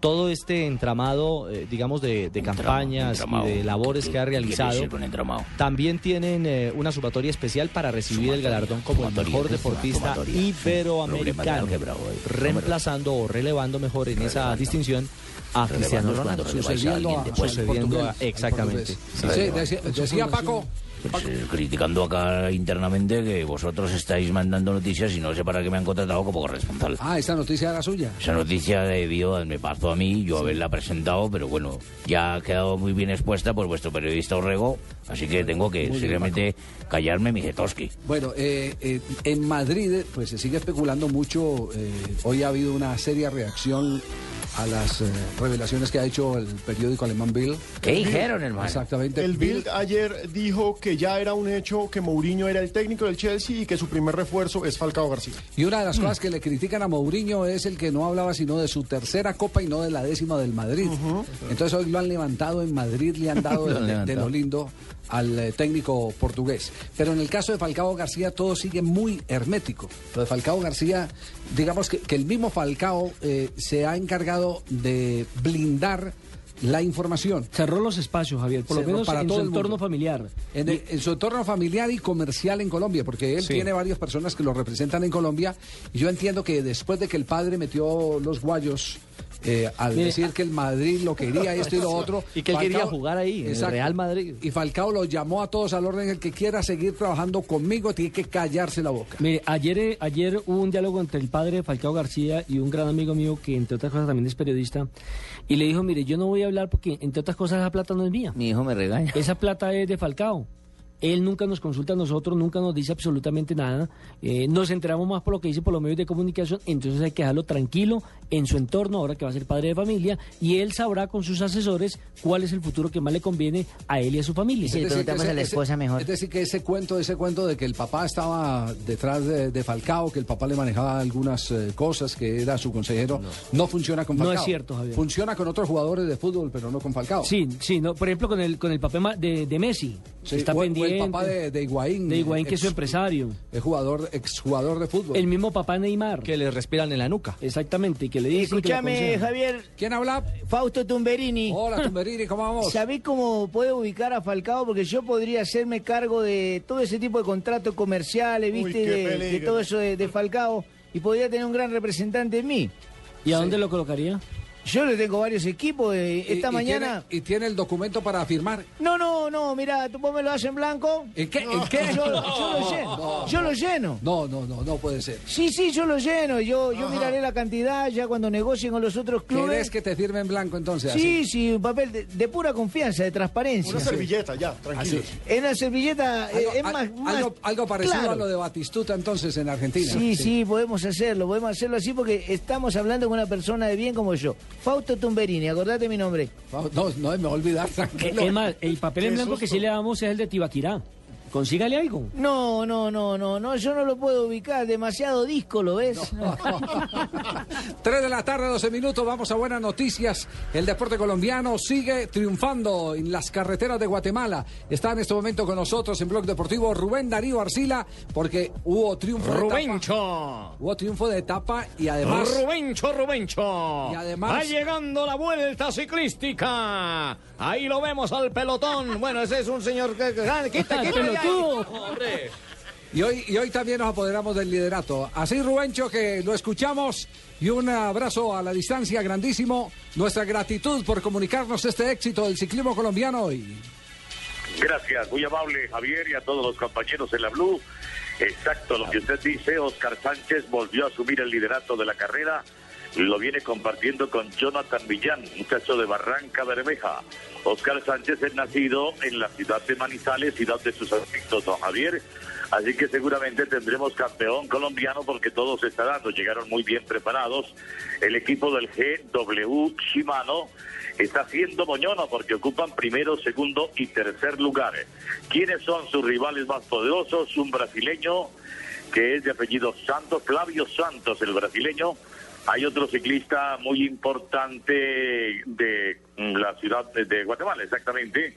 Todo este entramado, eh, digamos, de, de campañas entramado. y de labores que ha ¿Qué quiere realizado, también tienen eh, una sumatoria especial para recibir el galardón como el mejor deportista iberoamericano, reemplazando o relevando mejor en esa distinción a Cristiano Ronaldo. Sucediendo a- Sucediendo a- exactamente. Sí, decía, decía Paco, Pues, eh, criticando acá internamente que vosotros estáis mandando noticias y no sé para qué me han contratado como corresponsal. ah, esta noticia era suya. Esa noticia debió, me pasó a mí, yo haberla presentado, pero bueno, ya ha quedado muy bien expuesta por vuestro periodista Orrego, así que tengo que Muy bien, seriamente callarme mi Jetoski. Bueno, eh, eh, en Madrid pues se sigue especulando mucho. eh, hoy ha habido una seria reacción a las eh, revelaciones que ha hecho el periódico alemán Bill. ¿Qué dijeron, hermano? Exactamente. El Bild ayer dijo que ya era un hecho que Mourinho era el técnico del Chelsea y que su primer refuerzo es Falcao García. Y una de Mm. las cosas que le critican a Mourinho es el que no hablaba sino de su tercera copa y no de la décima del Madrid. Entonces hoy lo han levantado en Madrid, le han dado de, lo lindo al eh, técnico portugués. Pero en el caso de Falcao García todo sigue muy hermético. Lo de Falcao García, digamos que, que el mismo Falcao eh, se ha encargado de blindar la información. Cerró los espacios, Javier, por lo Cerró menos para en todo su el mundo. entorno familiar. En, el- en su entorno familiar y comercial en Colombia, porque él Sí. tiene varias personas que lo representan en Colombia. Y yo entiendo que después de que el padre metió los guayos eh, al Mire, decir que el Madrid lo quería, esto y lo otro. Y que él quería jugar ahí, en el Real Madrid. Y Falcao lo llamó a todos al orden, el que quiera seguir trabajando conmigo tiene que callarse la boca. Mire, ayer, eh, ayer hubo un diálogo entre el padre de Falcao García y un gran amigo mío que entre otras cosas también es periodista y le dijo, mire, yo no voy a hablar porque entre otras cosas esa plata no es mía. Mi hijo me regaña. Esa plata es de Falcao. Él nunca nos consulta a nosotros, nunca nos dice absolutamente nada. Eh, nos enteramos más por lo que dice por los medios de comunicación, entonces hay que dejarlo tranquilo en su entorno, ahora que va a ser padre de familia, y él sabrá con sus asesores cuál es el futuro que más le conviene a él y a su familia. Es decir, que ese- ese- Es decir, que ese cuento, ese cuento de que el papá estaba detrás de, de Falcao, que el papá le manejaba algunas eh, cosas, que era su consejero, no, funciona con No Falcao. es cierto, Javier. Funciona con otros jugadores de fútbol, pero no con Falcao. Sí, sí, no, por ejemplo con el con el papel de Messi. Sí, está o- o pendiente. el papá de, de Higuaín. De Higuaín, que es su empresario. Es jugador, exjugador de fútbol. El mismo papá Neymar. Que le respiran en la nuca. Exactamente, y que le dice que lo Escúchame. Javier. ¿Quién habla? Fausto Tumberini. Hola, Tumberini, ¿cómo vamos? ¿Sabés cómo puedo ubicar a Falcao? Porque yo podría hacerme cargo de todo ese tipo de contratos comerciales, ¿viste? de, todo eso de, de Falcao. Y podría tener un gran representante en mí. ¿Y a dónde lo colocaría? Yo le tengo varios equipos. eh, esta y mañana. tiene- y tiene el documento para firmar. No, no, no, mira, tú vos me lo haces en blanco. ¿En qué? No, ¿En qué? Yo, yo lo lleno. Yo lo lleno. No, no, no, no puede ser. Sí, sí, yo lo lleno. Yo, yo miraré la cantidad ya cuando negocien con los otros clubes. ¿Querés que te firme en blanco entonces? Sí, así? sí, un papel de, de pura confianza, de transparencia. Una servilleta, ya, tranquilo. En la servilleta eh, Algo, es al- más, más algo- algo parecido claro. a lo de Batistuta entonces en Argentina. Sí, sí, podemos hacerlo, podemos hacerlo así porque estamos hablando con una persona de bien como yo. Fausto Tumberini, acordate mi nombre. No, no, me voy a olvidar, tranquilo. Es más, el papel en blanco que sí le damos es el de Tibaquirá. Consígale algo. No, no, no, no, no, yo no lo puedo ubicar, demasiado disco, ¿lo ves? 3 de la tarde, 12 minutos, vamos a buenas noticias. El deporte colombiano sigue triunfando en las carreteras de Guatemala. Está en este momento con nosotros en Blog Deportivo Rubén Darío Arcila, porque hubo triunfo de Rubencho. etapa. Hubo triunfo de etapa y además... Rubencho, Rubencho. Y además- Va llegando la vuelta ciclística. Ahí lo vemos al pelotón. Bueno, ese es un señor que... que- Quita, quita, ya. Pelotudo. Hombre. Y hoy, y hoy también nos apoderamos del liderato. Así, Rubencho, que lo escuchamos. Y un abrazo a la distancia grandísimo. Nuestra gratitud por comunicarnos este éxito del ciclismo colombiano hoy. Gracias, muy amable Javier y a todos los compañeros en la Blue. Exacto, lo que usted dice, Oscar Sánchez volvió a asumir el liderato de la carrera. Lo viene compartiendo con Jonathan Villán, muchacho de Barranca Bermeja. Oscar Sánchez es nacido en la ciudad de Manizales, ciudad de sus afectos, don Javier. Así que seguramente tendremos campeón colombiano porque todo se está dando. Llegaron muy bien preparados. El equipo del GW Shimano está haciendo moñona porque ocupan primero, segundo y tercer lugar. ¿Quiénes son sus rivales más poderosos? Un brasileño que es de apellido Santos, Flavio Santos, el brasileño. Hay otro ciclista muy importante de la ciudad de- Guatemala, exactamente.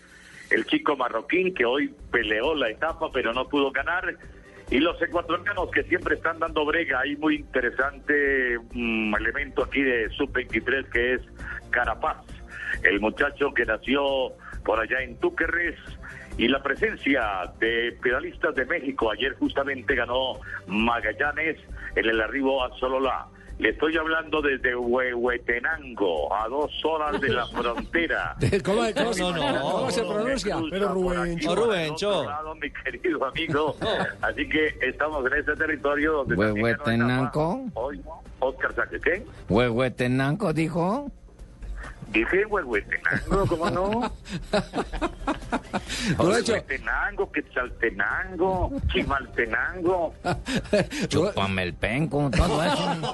El chico marroquín que hoy peleó la etapa pero no pudo ganar. Y los ecuatorianos que siempre están dando brega. Hay muy interesante mm, elemento aquí de Sub-23 que es Carapaz, el muchacho que nació por allá en Túquerres. Y la presencia de pedalistas de México. Ayer justamente ganó Magallanes en el arribo a Sololá. Le estoy hablando desde Huehuetenango, a dos horas de la frontera. ¿Cómo, cómo- No, no, no. cómo se pronuncia? Pero Rubencho. Rubencho. mi querido amigo. Así que estamos en este territorio donde Huehuetenango. Hoy, Oscar ¿qué? Huehuetenango, dijo. Dije Huehuetenango, ¿cómo no? Huehuetenango, Quetzaltenango, Chimaltenango. Chúpame el penco, todo eso.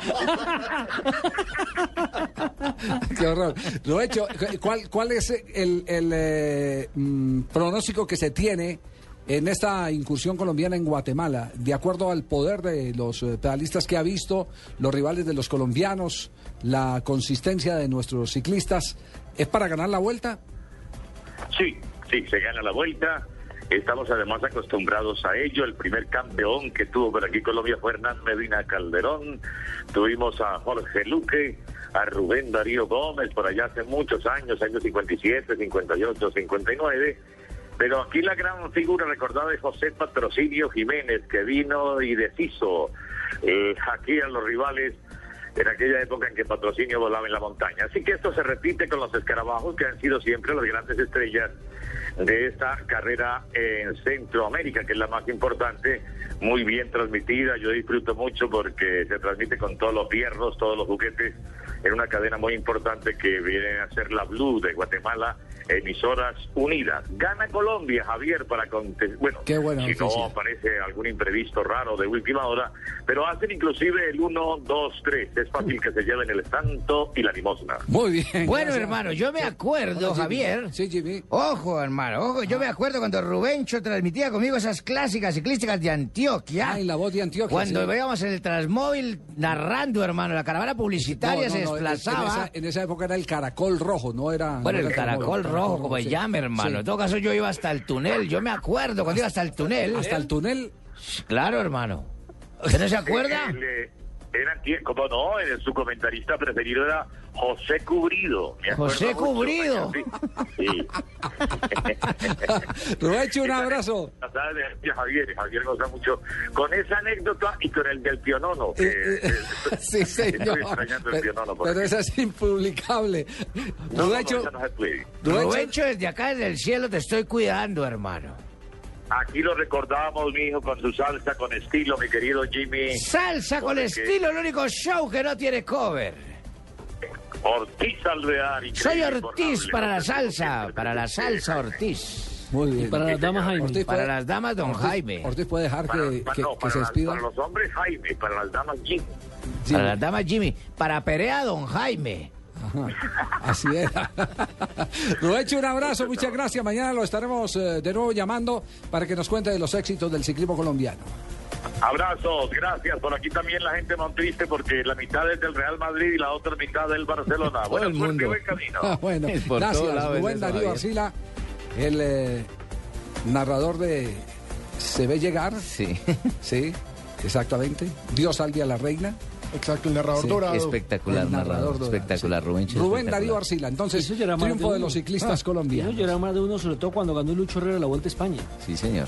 Qué horror. Lo hecho, ¿cuál, cuál es el, el, eh, mm, pronóstico que se tiene en esta incursión colombiana en Guatemala? De acuerdo al poder de los eh, pedalistas que ha visto, los rivales de los colombianos, la consistencia de nuestros ciclistas, ¿es para ganar la vuelta? Sí, sí, se gana la vuelta. Estamos además acostumbrados a ello. El primer campeón que tuvo por aquí Colombia fue Hernán Medina Calderón. Tuvimos a Jorge Luque, a Rubén Darío Gómez por allá hace muchos años, años 57, 58, 59. Pero aquí la gran figura recordada es José Patrocinio Jiménez, que vino y deshizo eh, aquí a los rivales en aquella época en que Patrocinio volaba en la montaña. Así que esto se repite con los escarabajos que han sido siempre las grandes estrellas de esta carrera en Centroamérica, que es la más importante, muy bien transmitida. Yo disfruto mucho porque se transmite con todos los fierros, todos los juguetes, en una cadena muy importante que viene a ser la Blue de Guatemala, emisoras unidas. Gana Colombia, Javier, para contestar. Bueno, Qué buena si no aparece algún imprevisto raro de última hora, pero hacen inclusive el 1, 2, 3. Es fácil que se lleven el santo y la limosna. Muy bien. Bueno, gracias. hermano, yo me acuerdo, Hola, Jimmy. Javier. Sí, Jimmy. Ojo, hermano, ojo, yo me acuerdo cuando Rubencho transmitía conmigo esas clásicas ciclísticas de Antioquia. Ay, la voz de Antioquia. Cuando sí. veíamos en el Transmóvil narrando, hermano, la caravana publicitaria No, no, se en- desplazaba. En, esa, en esa época era el caracol rojo, no era. Bueno, no el caracol rojo, como se sí. llama, hermano. Sí. En todo caso, yo iba hasta el túnel. Yo me acuerdo cuando iba hasta el túnel. Hasta el túnel. Claro, hermano. ¿Usted no se acuerda? Eh, era, tie- como no, el- su comentarista preferido era José Cubrido. José mucho, Cubrido. Sí. sí. Rubencho, un abrazo. Javier, Javier goza mucho con esa anécdota y con el del pionono. que, eh, Sí, Estoy señor. extrañando el Pero, pionono. por pero aquí. esa es impublicable. No. Rubencho, desde acá, desde el cielo, te estoy cuidando, hermano. Aquí lo recordamos, mi hijo, con su salsa, con estilo, mi querido Jimmy. Salsa con Porque estilo, el único show que no tiene cover. Ortiz Alvear. Soy Ortiz para la salsa, para la salsa Ortiz. Muy bien. Para las damas, Jaime. Ortiz Para puede- las damas, don Ortiz- Jaime. Ortiz puede dejar Para, que, para- que- no, que para se despida. para los hombres, Jaime, para las damas, Jim. Sí. Para las damas, Jimmy. Para Perea, don Jaime. Ajá, Así era. Rubencho, un abrazo, muchas gracias. Mañana lo estaremos eh, de nuevo llamando para que nos cuente de los éxitos del ciclismo colombiano. Abrazos, gracias. Por aquí también la gente montriste porque la mitad es del Real Madrid y la otra mitad del Barcelona. Todo Buena el mundo. buen camino. Ah, bueno, por gracias. eso, Darío. Arcila, el eh, narrador de Se ve llegar. Sí. Sí, exactamente. Dios salve a la reina. Exacto, el narrador Sí, dorado. Espectacular, El narrador narrador. dorado, Espectacular, Rubén. Rubén Darío Arcila. Entonces, Eso triunfo de los ciclistas Ah, colombianos. Eso era más de uno, sobre todo cuando ganó Lucho Herrera la Vuelta a España. Sí, señor.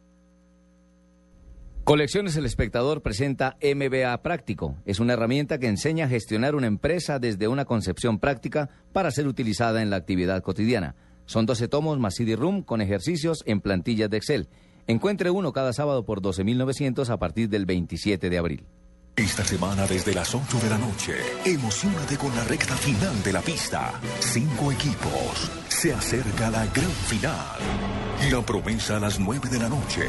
Colecciones El Espectador presenta MBA Práctico. Es una herramienta que enseña a gestionar una empresa desde una concepción práctica para ser utilizada en la actividad cotidiana. Son 12 tomos más CD-ROOM con ejercicios en plantillas de Excel. Encuentre uno cada sábado por 12.900 a partir del 27 de abril. Esta semana desde las 8 de la noche, emocionate con la recta final de la pista. Cinco equipos. Se acerca la gran final. La promesa a las 9 de la noche.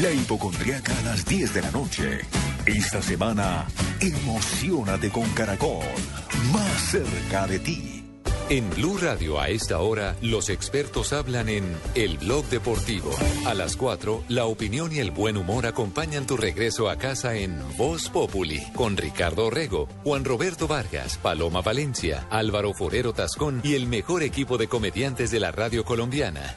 La hipocondriaca a las 10 de la noche. Esta semana, emocionate con Caracol. Más cerca de ti. En Blue Radio a esta hora, los expertos hablan en El Blog Deportivo. A las 4, la opinión y el buen humor acompañan tu regreso a casa en Voz Populi, con Ricardo Orrego, Juan Roberto Vargas, Paloma Valencia, Álvaro Forero Tascón y el mejor equipo de comediantes de la radio colombiana.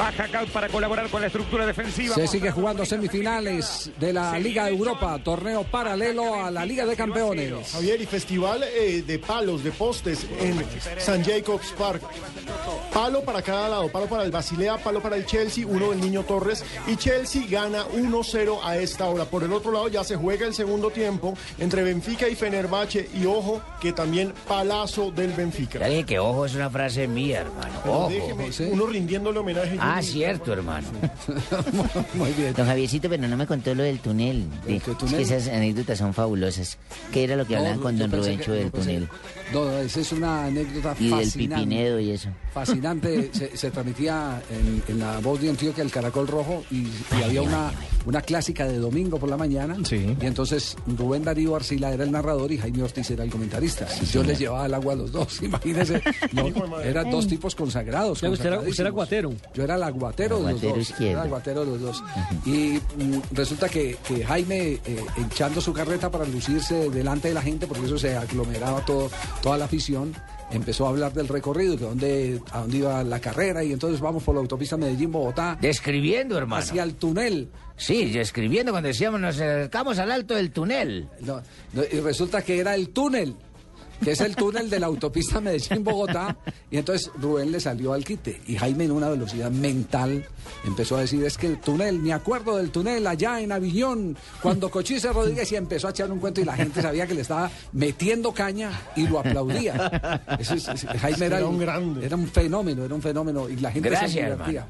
Baja Cal para colaborar con la estructura defensiva. Se sigue jugando semifinales de la Liga de Europa, torneo paralelo a la Liga de Campeones. Javier, y festival eh, de palos, de postes en San Jacobs Park. Palo para cada lado, palo para el Basilea, palo para el Chelsea, uno del Niño Torres. Y Chelsea gana 1-0 a esta hora. Por el otro lado ya se juega el segundo tiempo entre Benfica y Fenerbahce. Y ojo, que también palazo del Benfica. Ya dije que ojo es una frase mía, hermano. Ojo. déjeme, uno rindiéndole homenaje. Ah, cierto, hermano. Muy bien. Don Javiercito, pero no me contó lo del túnel. De- Es que esas anécdotas son fabulosas. ¿Qué era lo que No, hablaban con don Rubencho que- del pensé- túnel? No, esa es una anécdota Y del fascinante. pipinedo y eso. Fascinante. se, se transmitía en, en la voz de Antioquia el Caracol Rojo y, y había una, una clásica de domingo por la mañana. Y entonces Rubén Darío Arcila era el narrador y Jaime Ortiz era el comentarista. Yo les llevaba al agua a los dos, imagínense. No, eran dos tipos consagrados. Usted era- usted era guatero. Yo era el aguatero de los dos. izquierdo. Era el aguatero de los dos. Y mm, resulta que, que Jaime, eh, echando su carreta para lucirse delante de la gente, porque eso se aglomeraba todo, toda la afición, empezó a hablar del recorrido, que dónde, a dónde iba la carrera, y entonces vamos por la autopista Medellín-Bogotá. Describiendo, hermano. Hacia el túnel. Sí, describiendo cuando decíamos nos acercamos al alto del túnel. No, no, y resulta que era el túnel, que es el túnel de la autopista Medellín-Bogotá. Y entonces Rubén le salió al quite. Y Jaime, en una velocidad mental, empezó a decir: Es que el túnel, me acuerdo del túnel allá en Avillón, cuando Cochise Rodríguez y empezó a echar un cuento y la gente sabía que le estaba metiendo caña y lo aplaudía. Eso es- es- Jaime era, Era un grande. Era un fenómeno, era un fenómeno. Y la gente se Gracias, divertía.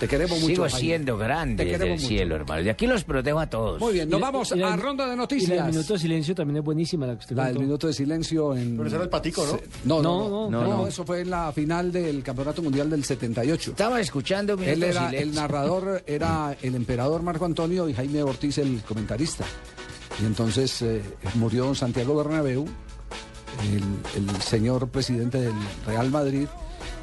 Te queremos mucho. Sigo Jaime. siendo grande Te desde el queremos mucho. cielo, hermano. De aquí los protejo a todos. Muy bien, nos Y vamos y la- a ronda de Y noticias. la del minuto de silencio también es buenísima la que usted La del contó. minuto de silencio en... Pero ese era el patico, ¿no? Se- No, no, No, no, no, no, no. eso fue en la final del Campeonato Mundial del 78. Estaba escuchando Minuto Él era, Silencio. el narrador era el emperador Marco Antonio y Jaime Ortiz el comentarista. Y entonces eh, murió don Santiago Bernabéu, el, el señor presidente del Real Madrid,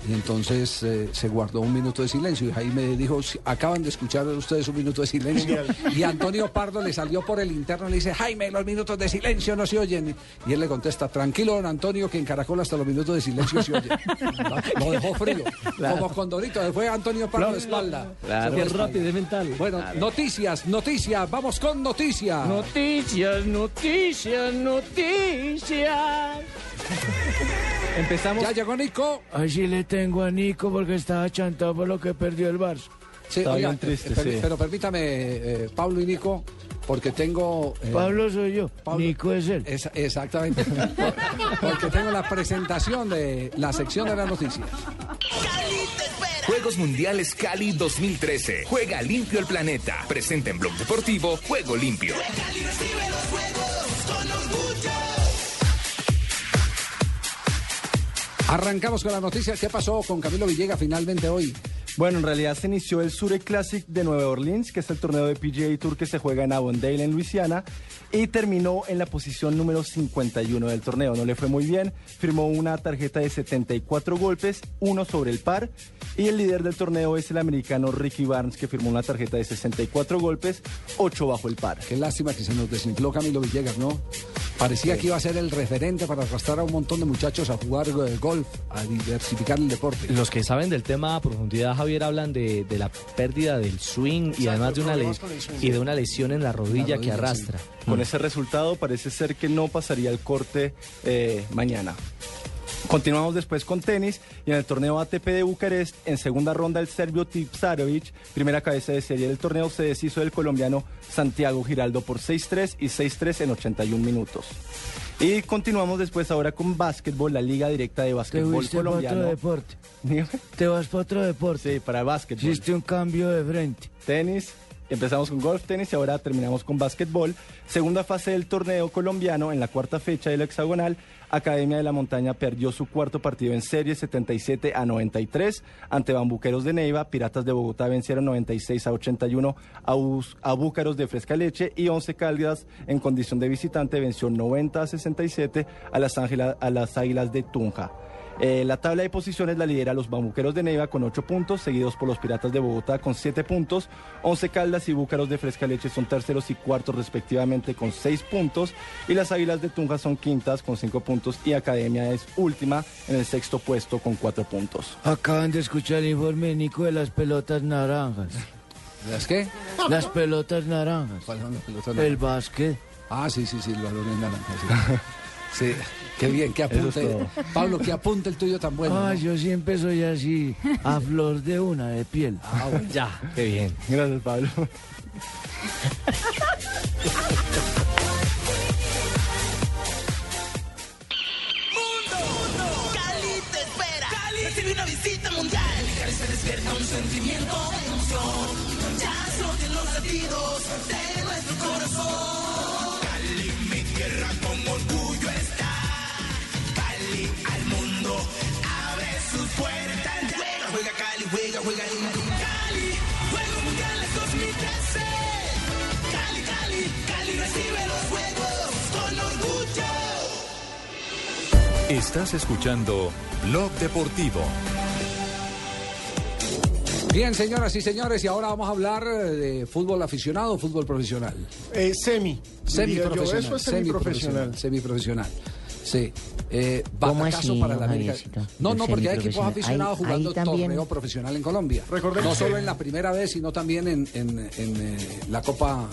y entonces eh, se guardó un minuto de silencio y Jaime dijo, "Sí, acaban de escuchar ustedes un minuto de silencio. Y Antonio Pardo le salió por el interno y le dice, Jaime, los minutos de silencio no se oyen. Y él le contesta, tranquilo, don Antonio, que en Caracol hasta los minutos de silencio se oyen. Lo dejó frío, como Condorito, fue Antonio Pardo de espalda. Claro. Es rápido, es mental. Bueno, noticias, noticias, vamos con noticias. Noticias, noticias, noticias. Empezamos. Ya llegó Nico. Ay, sí le tengo a Nico porque estaba chantado por lo que perdió el Barça. Sí, Está oiga, bien triste, eh, per- sí. pero permítame, eh, Pablo y Nico, porque tengo... eh, Pablo soy yo, Pablo- Nico es él. exactamente. porque tengo la presentación de la sección de las noticias. Juegos Mundiales Cali 2013. Juega limpio el planeta. Presenta en Blog Deportivo Juego Limpio. Arrancamos con las noticias. ¿Qué pasó con Camilo Villegas finalmente hoy? Bueno, en realidad se inició el Surrey Classic de Nueva Orleans, que es el torneo de PGA Tour que se juega en Avondale, en Luisiana, y terminó en la posición número 51 del torneo. No le fue muy bien, firmó una tarjeta de 74 golpes, uno sobre el par, y el líder del torneo es el americano Ricky Barnes, que firmó una tarjeta de 64 golpes, 8 bajo el par. Qué lástima que se nos desinfló Camilo Villegas, ¿no? Parecía que iba a ser el referente para arrastrar a un montón de muchachos a jugar eh, golf, a diversificar el deporte. Los que saben del tema a profundidad, Javier, hablan de, de la pérdida del swing y además de una, le- y de una lesión en la rodilla, que rodilla, arrastra. Con Mm. ese resultado parece ser que no pasaría el corte eh, mañana. Continuamos después con tenis y en el torneo ATP de Bucarest, en segunda ronda el serbio Tipsarevic, primera cabeza de serie del torneo, se deshizo del colombiano Santiago Giraldo por 6-3 y 6-3 en 81 minutos. Y continuamos después ahora con básquetbol, la liga directa de básquetbol para otro colombiano. deporte. Te vas para otro deporte. Sí, para básquetbol. Hiciste un cambio de frente. Tenis. Empezamos con golf, tenis y ahora terminamos con básquetbol. Segunda fase del torneo colombiano en la cuarta fecha del hexagonal. Academia de la Montaña perdió su cuarto partido en serie 77 a 93 ante Bambuqueros de Neiva. Piratas de Bogotá vencieron 96 a 81 a, Bus- Búcaros de Fresca Leche y 11 Caldas en condición de visitante venció 90 a 67 a las, Ángela- a las Águilas de Tunja. Eh, la tabla de posiciones la lidera los Bambuqueros de Neiva con 8 puntos, seguidos por los Piratas de Bogotá con 7 puntos. 11 Caldas y Búcaros de Fresca Leche son terceros y cuartos respectivamente con 6 puntos. Y las Águilas de Tunja son quintas con 5 puntos y Academia es última en el sexto puesto con 4 puntos. Acaban de escuchar el informe de Nico de las pelotas naranjas. ¿Las qué? Las pelotas naranjas. ¿Cuáles son las pelotas El naranjas? básquet. Ah, sí, sí, sí, los balones naranjas. Sí. Sí, qué bien, qué es apunte. Pablo, qué apunte el tuyo tan bueno. Ay, ¿no? yo siempre soy así, a flor de una, de piel. Ah, bueno. Ya, qué bien. Gracias, Pablo. Cali te espera. Cali recibe una visita mundial. Cali se despierta un sentimiento de emoción. Ya se oyen los latidos de nuestro corazón. Juega, juega lindo. Cali, Juegos Mundiales 2013. Cali, Cali, Cali recibe los juegos con orgullo. Estás escuchando Blog Deportivo. Bien, señoras y señores, y ahora vamos a hablar eh, de fútbol aficionado o fútbol profesional. Eh, semi. diría yo. Semiprofesional. Eso es semiprofesional. Semiprofesional. Sí. Eh, ¿Cómo así, para la América. No, no, porque hay equipos aficionados jugando también- torneo profesional en Colombia. Recordemos no solo en la primera vez, sino también en, en, en, eh, la Copa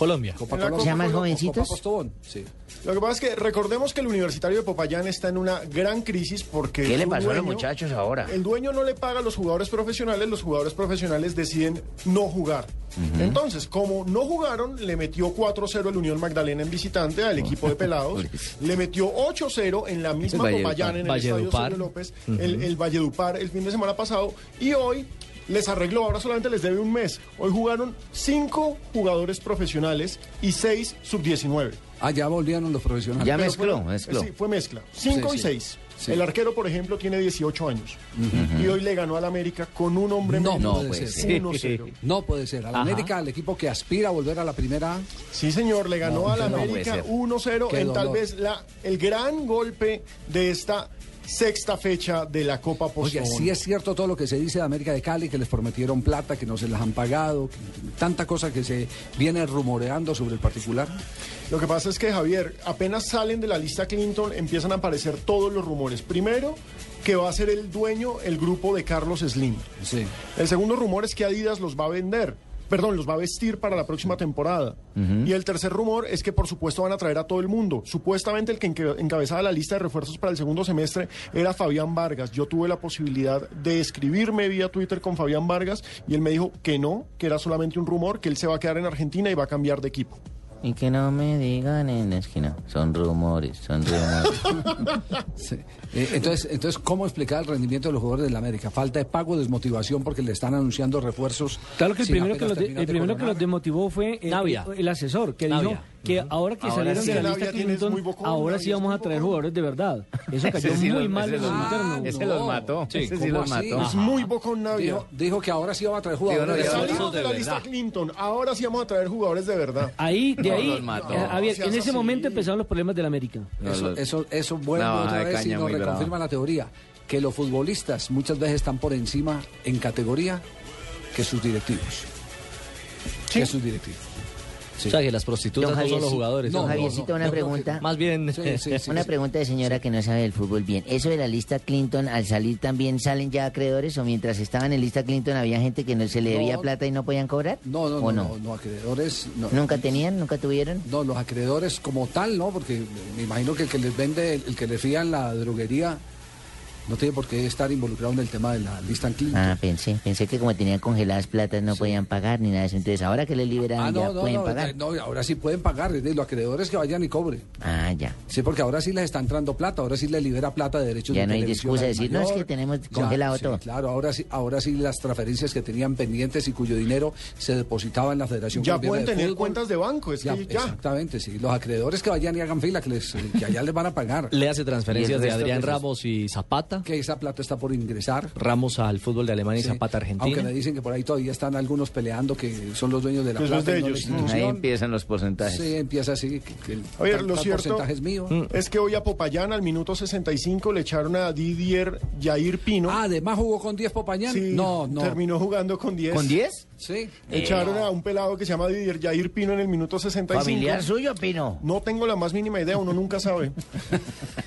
Colombia. Copa Colombia. ¿Se llaman Copa- jovencitos? Copa Postobón, sí. Lo que pasa es que recordemos que el Universitario de Popayán está en una gran crisis porque. ¿Qué le pasó a los muchachos ahora? El dueño no le paga a los jugadores profesionales, los jugadores profesionales deciden no jugar. Entonces, como no jugaron, le metió 4-0 el Unión Magdalena en visitante al equipo de Pelados, le metió 8-0 en la misma El Valledupar. Popayán en el Estadio Valledupar. Sergio López, Ujú. el, el Valledupar el fin de semana pasado, y hoy les arregló, ahora solamente les debe un mes. Hoy jugaron 5 jugadores profesionales y 6 sub-19. Ah, ya volvieron los profesionales. Ya Pero mezcló, fue- mezcló. Sí, fue mezcla. 5 Sí, y sí. 6. Sí. El arquero, por ejemplo, tiene 18 años. Y hoy le ganó al América con un hombre No, menos. puede ser. 1-0. No puede ser. Al Ajá. América, al equipo que aspira a volver a la primera. Sí, señor, le ganó No, al no América ser. 1-0 Qué en tal vez la, el gran golpe de esta sexta fecha de la Copa Oye, Postobón. sí es cierto todo lo que se dice de América de Cali, que les prometieron plata, que no se las han pagado, tanta cosa que se viene rumoreando sobre el particular. Lo que pasa es que, Javier, apenas salen de la lista Clinton, empiezan a aparecer todos los rumores. Primero, que va a ser el dueño el grupo de Carlos Slim. Sí. El segundo rumor es que Adidas los va a vender. Perdón, los va a vestir para la próxima temporada. Y el tercer rumor es que por supuesto van a traer a todo el mundo. Supuestamente el que encabezaba la lista de refuerzos para el segundo semestre era Fabián Vargas. Yo tuve la posibilidad de escribirme vía Twitter con Fabián Vargas y él me dijo que no, que era solamente un rumor, que él se va a quedar en Argentina y va a cambiar de equipo. Y que no me digan en la esquina. Son rumores, son rumores. Sí. Eh, entonces, entonces, ¿cómo explicar el rendimiento de los jugadores del América? Falta de pago, desmotivación porque le están anunciando refuerzos. Claro que el primero que, los, de- el de primero que los desmotivó fue el, Navia. el asesor, que Navia. dijo que ahora que Ahora salieron sí. de la lista Clinton, bocón, ahora sí vamos a traer jugadores de verdad. Eso cayó sí muy los- mal en los los- internos. ese los mató. Sí, Ese sí ¿cómo los así? mató. Es muy bocón Navia. Dijo, dijo que ahora sí va a traer jugadores. Salimos Salimos de la lista Clinton. Ahora sí vamos a traer jugadores de verdad. Ahí, de No, ahí, eh, Javier, en ese así. momento empezaron los problemas del América. Eso, eso, eso vuelve otra de vez y caña reconfirma la teoría que los futbolistas muchas veces están por encima en categoría que sus directivos. Que sus directivos. O sea, que las prostitutas Don no son los jugadores. Don ¿no? Javiercito, una pregunta. Más bien... una pregunta de señora que no sabe del fútbol bien. ¿Eso de la lista Clinton, al salir también salen ya acreedores o mientras estaban en lista Clinton había gente que no se le debía No. plata y no podían cobrar? No, no, ¿O no, no, no, acreedores. No. ¿Nunca tenían? ¿Nunca tuvieron? No, los acreedores como tal, ¿no? Porque me imagino que el que les vende, el que le fía en la droguería, no tiene por qué estar involucrado en el tema de la lista Clinton. Ah, pensé, pensé que como tenían congeladas platas no podían pagar ni nada de eso. Entonces ahora que les liberan Ah, ya no, no, pueden no, pagar. eh, no, ahora sí pueden pagar, es decir, los acreedores que vayan y cobren. Ah, ya. Sí, porque ahora sí les está entrando plata, ahora sí les libera plata de derechos Ya de no hay excusa de decir, no, es que tenemos Ya, congelado sí, todo. Claro, ahora sí, ahora sí las transferencias que tenían pendientes y cuyo dinero se depositaba en la Federación Ya Colombiana pueden de tener Fútbol. cuentas de banco, es Ya, que ya. Exactamente, sí. Los acreedores que vayan y hagan fila, que, les, que allá les van a pagar. Le hace transferencias de Adrián Ramos y Zapata. Que esa plata está por ingresar. Ramos al fútbol de Alemania y Sí. Zapata a Aunque Argentina. me dicen que por ahí todavía están algunos peleando que son los dueños de la plata. de y no la ellos. institución. Ahí empiezan los porcentajes. Sí, empieza así. Que, que el Oye, tal- lo tal cierto porcentaje es mío. es que hoy a Popayán al minuto 65 le echaron a Didier Jair Pino. Ah, además jugó con 10 Popayán. Sí, no, no. terminó jugando con 10. ¿Con 10? Sí. Echaron a un pelado que se llama Didier Jair Pino en el minuto 65. ¿Familiar suyo, Pino? No tengo la más mínima idea, uno nunca sabe.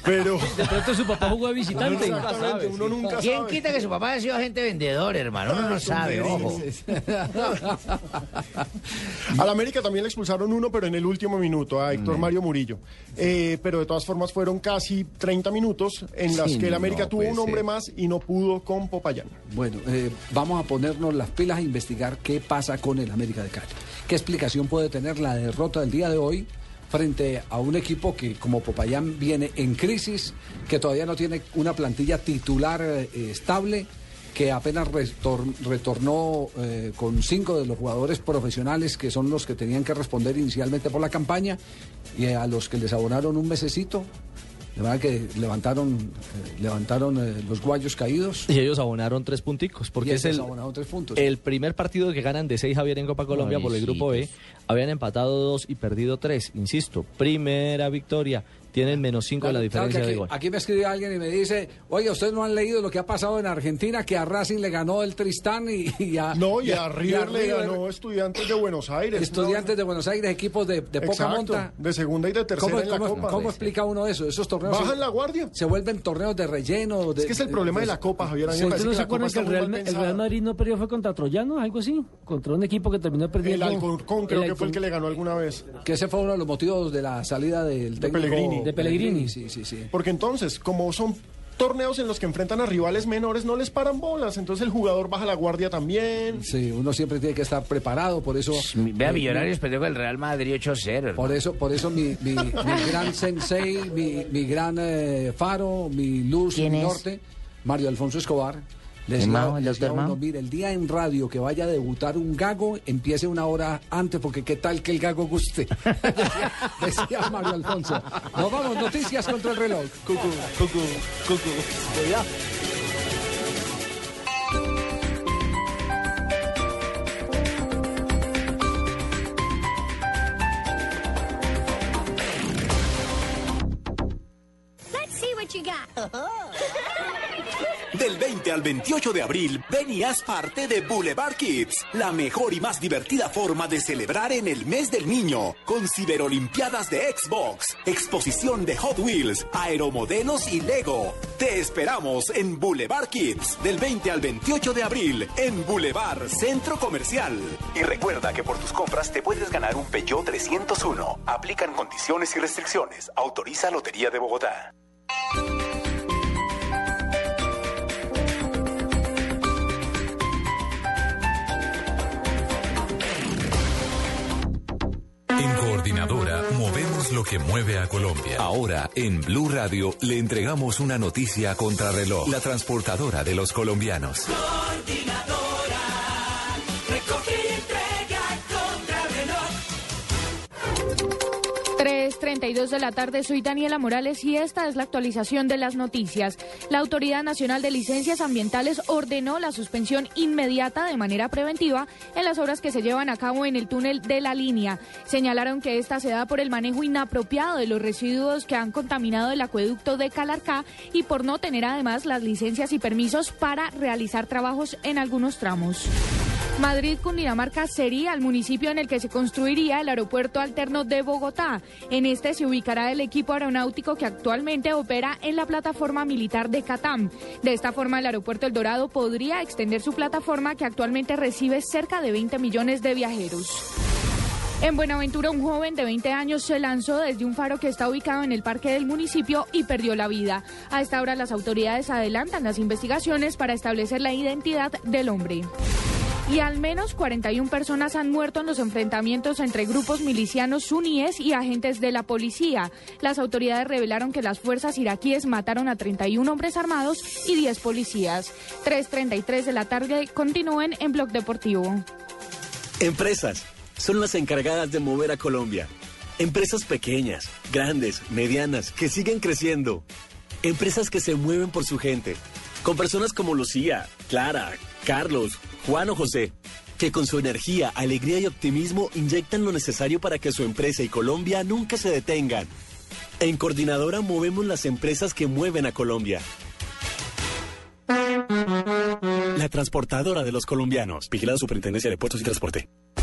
Pero De pronto su papá jugó de visitante. Exactamente, uno nunca ¿Quién sabe. quita que su papá haya sido agente vendedor, hermano? Uno no sabe, ojo. Al América también le expulsaron uno, pero en el último minuto, a Héctor Mario Murillo. Eh, pero de todas formas fueron casi 30 minutos en las Sí, que el América no tuvo un hombre ser. más y no pudo con Popayán. Bueno, eh, vamos a ponernos las pilas a investigar qué pasa con el América de Cali. ¿Qué explicación puede tener la derrota del día de hoy frente a un equipo que como Popayán viene en crisis, que todavía no tiene una plantilla titular eh, estable? que apenas retor- retornó eh, con cinco de los jugadores profesionales que son los que tenían que responder inicialmente por la campaña y a los que les abonaron un mesecito. De verdad que levantaron, eh, levantaron eh, los guayos caídos. Y ellos abonaron tres punticos, porque Y es ellos el, tres puntos. el primer partido que ganan de seis Javier en Copa Colombia por el grupo B. Habían empatado dos y perdido tres. Insisto, primera victoria. Tienen menos cinco en la Claro, claro diferencia que de aquí, gol. aquí me escribe alguien y me dice, oye, ustedes no han leído lo que ha pasado en Argentina, que a Racing le ganó el Tristán y, y a... No, y a River le River, ganó Estudiantes de Buenos Aires. Estudiantes de Buenos Aires, equipos de, de poca Exacto, monta. de segunda y de tercera ¿Cómo, en la cómo- Copa. cómo explica uno eso? Esos torneos Bajan se, la guardia. se vuelven torneos de relleno. de- Es que es el problema de la Copa, Javier. A ¿Ustedes no se acuerdan que el Real, el Real. Madrid no perdió fue contra Troyanos, algo así? Contra un equipo que terminó perdiendo. El Alcorcón creo que fue el que le ganó alguna vez. Que ese fue uno de los motivos de la salida del De técnico... Pellegrini. De Pellegrini. Sí, sí, sí. Porque entonces, como son torneos en los que enfrentan a rivales menores, no les paran bolas. Entonces el jugador baja la guardia también. Sí, uno siempre tiene que estar preparado, por eso... Vea, eh, Millonarios perdió el Real Madrid 8-0. hermano. Por eso, por eso mi, mi, mi gran sensei, mi, mi gran eh, faro, mi luz, ¿Quién mi es? norte, Mario Alfonso Escobar. Le ¿El decía- Mao, el doctor decía a uno, Mao? mire, el día en radio que vaya a debutar un gago, empiece una hora antes, porque qué tal que el gago guste. decía, decía Mario Alfonso. Nos vamos, noticias contra el reloj. Cucu, cucu, cucu. Ya. Let's see what you got. Del 20 al 28 de abril, ven y haz parte de Boulevard Kids, la mejor y más divertida forma de celebrar en el mes del niño, con ciberolimpiadas de Xbox, exposición de Hot Wheels, aeromodelos y Lego. Te esperamos en Boulevard Kids, del 20 al 28 de abril, en Boulevard Centro Comercial. Y recuerda que por tus compras te puedes ganar un Peugeot 301. Aplican condiciones y restricciones. Autoriza Lotería de Bogotá. Coordinadora movemos lo que mueve a Colombia. Ahora, en Blue Radio, le entregamos una noticia a contrarreloj, la transportadora de los colombianos. Coordinadora, 32 de la tarde, soy Daniela Morales y esta es la actualización de las noticias. La Autoridad Nacional de Licencias Ambientales ordenó la suspensión inmediata de manera preventiva en las obras que se llevan a cabo en el túnel de la línea. Señalaron que esta se da por el manejo inapropiado de los residuos que han contaminado el acueducto de Calarcá y por no tener además las licencias y permisos para realizar trabajos en algunos tramos. Madrid, Cundinamarca, sería el municipio en el que se construiría el aeropuerto alterno de Bogotá. En este se ubicará el equipo aeronáutico que actualmente opera en la plataforma militar de Catam. De esta forma, el aeropuerto El Dorado podría extender su plataforma que actualmente recibe cerca de 20 millones de viajeros. En Buenaventura, un joven de 20 años se lanzó desde un faro que está ubicado en el parque del municipio y perdió la vida. A esta hora las autoridades adelantan las investigaciones para establecer la identidad del hombre. Y al menos 41 personas han muerto en los enfrentamientos entre grupos milicianos suníes y agentes de la policía. Las autoridades revelaron que las fuerzas iraquíes mataron a 31 hombres armados y 10 policías. 3.33 de la tarde continúen en Blog Deportivo. Empresas son las encargadas de mover a Colombia. Empresas pequeñas, grandes, medianas, que siguen creciendo. Empresas que se mueven por su gente. Con personas como Lucía, Clara, Carlos, Juan o José, que con su energía, alegría y optimismo inyectan lo necesario para que su empresa y Colombia nunca se detengan. En Coordinadora movemos las empresas que mueven a Colombia. La transportadora de los colombianos. Vigilada Superintendencia de Puertos y Transporte.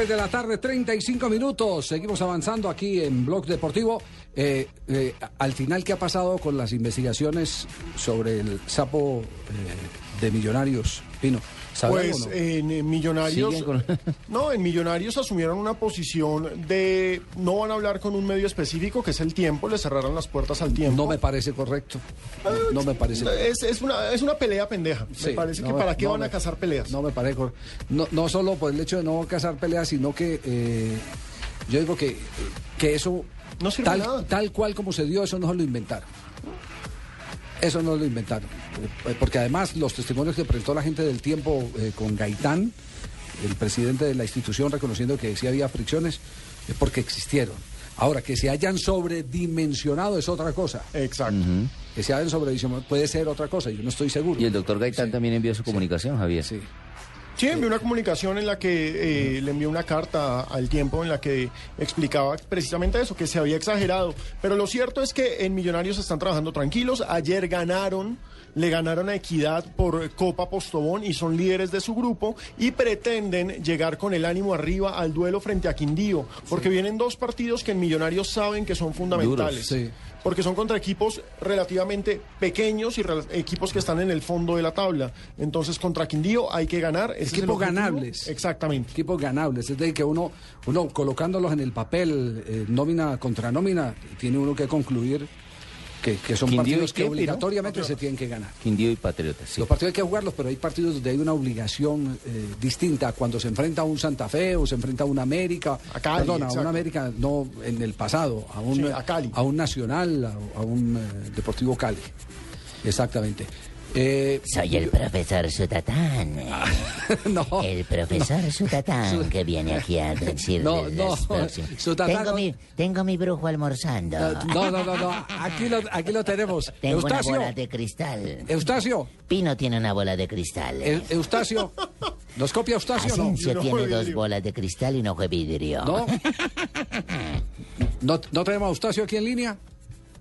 Tres de la tarde, 35 minutos. Seguimos avanzando aquí en Blog Deportivo. Eh, eh, al final, ¿qué ha pasado con las investigaciones sobre el sapo eh, de Millonarios, Pino? ¿Sabe Pues no? en Millonarios, con- no, en Millonarios asumieron una posición de no van a hablar con un medio específico, que es el tiempo, le cerraron las puertas al tiempo. No me parece correcto. No me parece Es, es una, es una pelea pendeja. Sí, me parece no que me- para qué no van me- a cazar peleas. No me parece cor- no, no solo por el hecho de no cazar peleas, sino que eh, yo digo que, que eso, sirve tal, nada. tal cual como se dio, eso no se lo inventaron. Eso no lo inventaron. Eh, Porque además los testimonios que presentó la gente del tiempo eh, con Gaitán, el presidente de la institución, reconociendo que sí había fricciones, es porque existieron. Ahora, que se hayan sobredimensionado es otra cosa. Exacto. Que se hayan sobredimensionado puede ser otra cosa, yo no estoy seguro. Y el doctor Gaitán también envió su comunicación, Javier. Sí. Sí, envió una comunicación en la que eh, le envió una carta al tiempo en la que explicaba precisamente eso, que se había exagerado. Pero lo cierto es que en Millonarios están trabajando tranquilos. Ayer ganaron, le ganaron a Equidad por Copa Postobón y son líderes de su grupo y pretenden llegar con el ánimo arriba al duelo frente a Quindío, porque vienen dos partidos que en Millonarios saben que son fundamentales. Duros, sí. Porque son contra equipos relativamente pequeños y equipos que están en el fondo de la tabla. Entonces, contra Quindío hay que ganar. Equipos ganables. Exactamente. Equipos ganables. Es decir, que uno, uno colocándolos en el papel, eh, nómina contra nómina, tiene uno que concluir que, que son Quindío partidos que obligatoriamente se tienen que ganar. Quindío y Patriotas. sí. Los partidos hay que jugarlos, pero hay partidos donde hay una obligación eh, distinta. Cuando se enfrenta a un Santa Fe o se enfrenta a un América. Cali, perdón, a un. América no en el pasado, a un, Sí, a Cali. a un Nacional, a, a un eh, Deportivo Cali. Exactamente. Eh, Soy el profesor Sutatán. no. El profesor Sutatán que viene aquí a decir No, no. Sutatán Tengo no- mi, tengo mi brujo almorzando. No, no, no, no. Aquí lo, aquí lo tenemos. Tengo Eustacio. una bola de cristal. Eustacio. Pino tiene una bola de cristal. Eu- Eustacio. ¿Nos copia Eustacio o no? Tiene dos bolas de cristal y un ojo de vidrio. ¿No? ¿No, ¿No tenemos a Eustacio aquí en línea?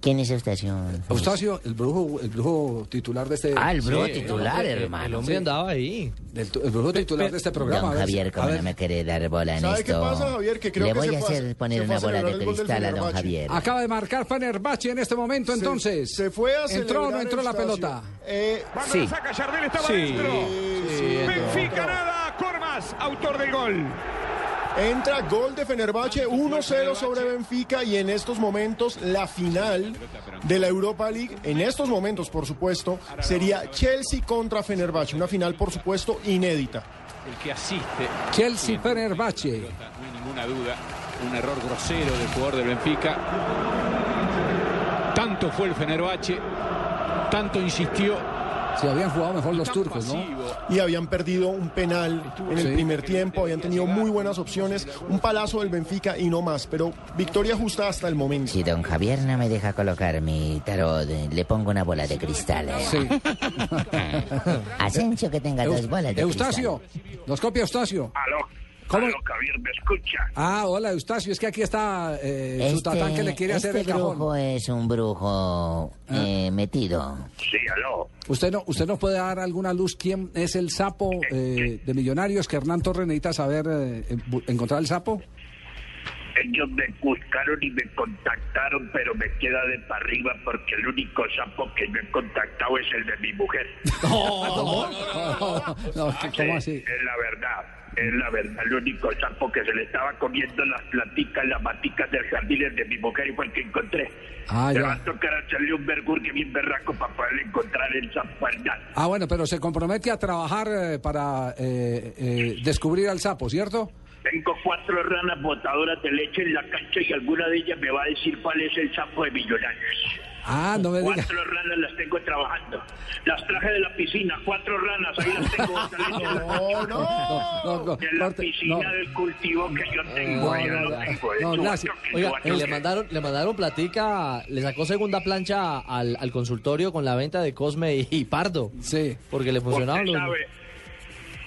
¿Quién es Eustacio? Eustacio, el brujo, el brujo titular de este... Ah, el brujo Sí, titular, el- hermano. El hombre andaba ahí. El, brujo titular de este programa. Don a ver, Javier, a ¿cómo ver. no me quiere dar bola en ¿Sabe esto? qué pasa, Javier? Que creo Le que voy a hacer poner una bola de cristal a don. Javier. Acaba de marcar Fenerbahce en este momento, entonces. Se fue a ¿Entró o no entró la pelota? Eh, Cuando Sí. la saca Jardel estaba Sí, dentro. sí, Benfica nada, Cormas, autor del gol. Entra gol de Fenerbahce 1-0 sobre Benfica y en estos momentos la final de la Europa League, en estos momentos por supuesto, sería Chelsea contra Fenerbahce, una final por supuesto inédita. el que asiste. Chelsea Fenerbahce. No hay ninguna duda, un error grosero del jugador del Benfica. Tanto fue el Fenerbahce, tanto insistió. Si habían jugado mejor los turcos, ¿no? Y habían perdido un penal en el Sí. primer tiempo, habían tenido muy buenas opciones, un palazo del Benfica y no más, pero victoria justa hasta el momento. Si don Javier no me deja colocar mi tarot, eh, le pongo una bola de cristal. eh. Sí. Asensio que tenga dos bolas de Eustacio, nos copia Eustacio. Aló, ¿Cómo? aló, Javier, ¿me escucha? Ah, hola Eustacio, es que aquí está eh, su tatán que le quiere hacer este el cajón. brujo es un brujo eh, metido. Sí, aló. ¿Usted no, ¿Usted nos puede dar alguna luz quién es el sapo eh, de Millonarios que Hernán Torres necesita saber eh, eh, encontrar el sapo? Ellos me buscaron y me contactaron, pero me queda de para arriba porque el único sapo que yo he contactado es el de mi mujer. No, no, ¿cómo así? Es la verdad, es la verdad. El único sapo que se le estaba comiendo las planticas, las maticas del jardín de mi mujer y fue el que encontré. Ah, Me ya. va a tocar hacerle un bergurgue bien berraco para poder encontrar el sapo al Ah, bueno, pero se compromete a trabajar eh, para eh, eh, descubrir al sapo, ¿cierto? Tengo cuatro ranas botadoras de leche en la cancha y alguna de ellas me va a decir cuál es el sapo de millonarios. Ah, no me diga. Cuatro ranas las tengo trabajando. Las traje de la piscina, cuatro ranas, ahí las tengo botadas en la No, no, no, De la corte, piscina no. del cultivo que yo tengo, No, Eso, gracias. Oiga, yo- le mandaron, le mandaron platica, le sacó segunda plancha al, al consultorio con la venta de Cosme y, y Pardo. Sí. Porque le funcionaban Usted los...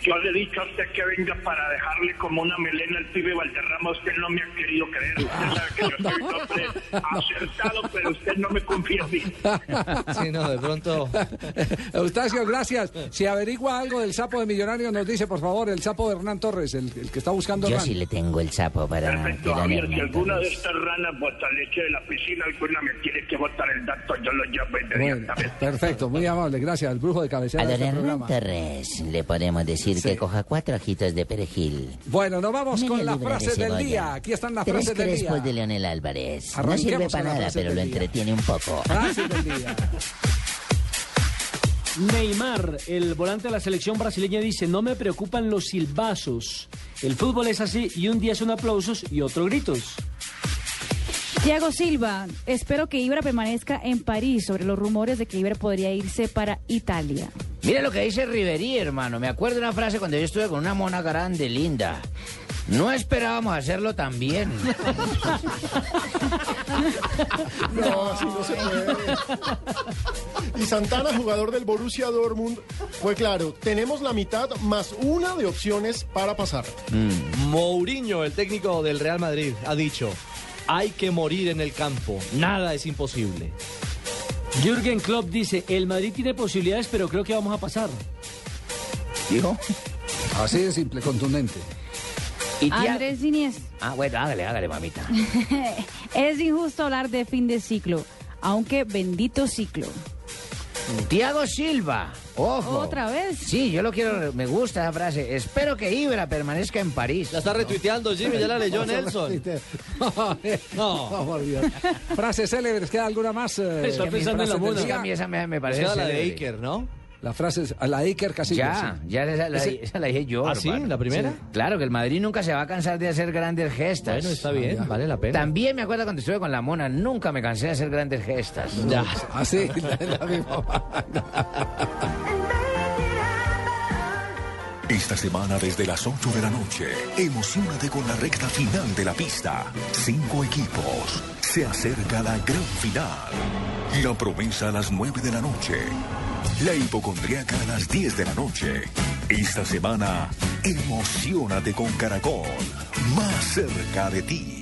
yo le he dicho a usted que venga para dejarle como una melena al pibe Valderrama. Usted no me ha querido creer. Usted sabe que yo soy un hombre acertado, pero usted no me confía en mí. Sí, no, de pronto... Eustacio, gracias. Si averigua algo del sapo de Millonarios, nos dice, por favor, el sapo de Hernán Torres, el, el que está buscando Yo Hernán. sí le tengo el sapo para Perfecto, Javier. Si Hernán alguna de estas ranas bota leche de la piscina, alguna me tiene que botar el dato. Yo lo llamo Bueno, inmediatamente. perfecto, muy amable, gracias. El brujo de cabecera A de don este Hernán programa. Torres le podemos decir Sí. que coja cuatro ajitos de perejil. Bueno, nos vamos Media con las libra de frases del día. Aquí están las Tres frases del día. crespos de Leonel Álvarez. No sirve para nada, frases pero lo entretiene un poco. Frases del día. Neymar, el volante de la selección brasileña, dice, no me preocupan los silbazos. El fútbol es así y un día son aplausos y otro gritos. Thiago Silva, espero que Ibra permanezca en París sobre los rumores de que Ibra podría irse para Italia. Mira lo que dice Riverí, hermano. Me acuerdo de una frase cuando yo estuve con una mona grande, linda. No esperábamos hacerlo tan bien. No, así no se puede. Y Santana, jugador del Borussia Dortmund, fue claro, tenemos la mitad más una de opciones para pasar. Mourinho, el técnico del Real Madrid, ha dicho, hay que morir en el campo, nada es imposible. Jürgen Klopp dice, el Madrid tiene posibilidades, pero creo que vamos a pasar. ¿Dijo? Así de simple, contundente. Y tía- Andrés Inés, Ah, bueno, hágale, hágale, mamita. es injusto hablar de fin de ciclo, aunque bendito ciclo. Tiago Silva, ojo. ¿Otra vez? Sí, yo lo quiero, me gusta esa frase. Espero que Ibra permanezca en París. La está retuiteando Jimmy, ya la leyó Nelson. No, por Dios. Frases célebres, ¿queda alguna más? eh, Estoy pensando en la? A mí esa me, me parece la de. Iker, ¿no? La frase es a la Iker Casillas. Ya, sí. ya esa la, Ese- esa la dije yo. ¿Ah, sí? ¿La primera? Sí. Claro, que el Madrid nunca se va a cansar de hacer grandes gestas. Bueno, está bien, vale la pena. También me acuerdo cuando estuve con la mona, nunca me cansé de hacer grandes gestas. Ya. Así, la, la misma. Esta semana desde las 8 de la noche, emocionate con la recta final de la pista. Cinco equipos. Se acerca la gran final. La promesa a las 9 de la noche. La hipocondriaca a las 10 de la noche. Esta semana, emocionate con Caracol. Más cerca de ti.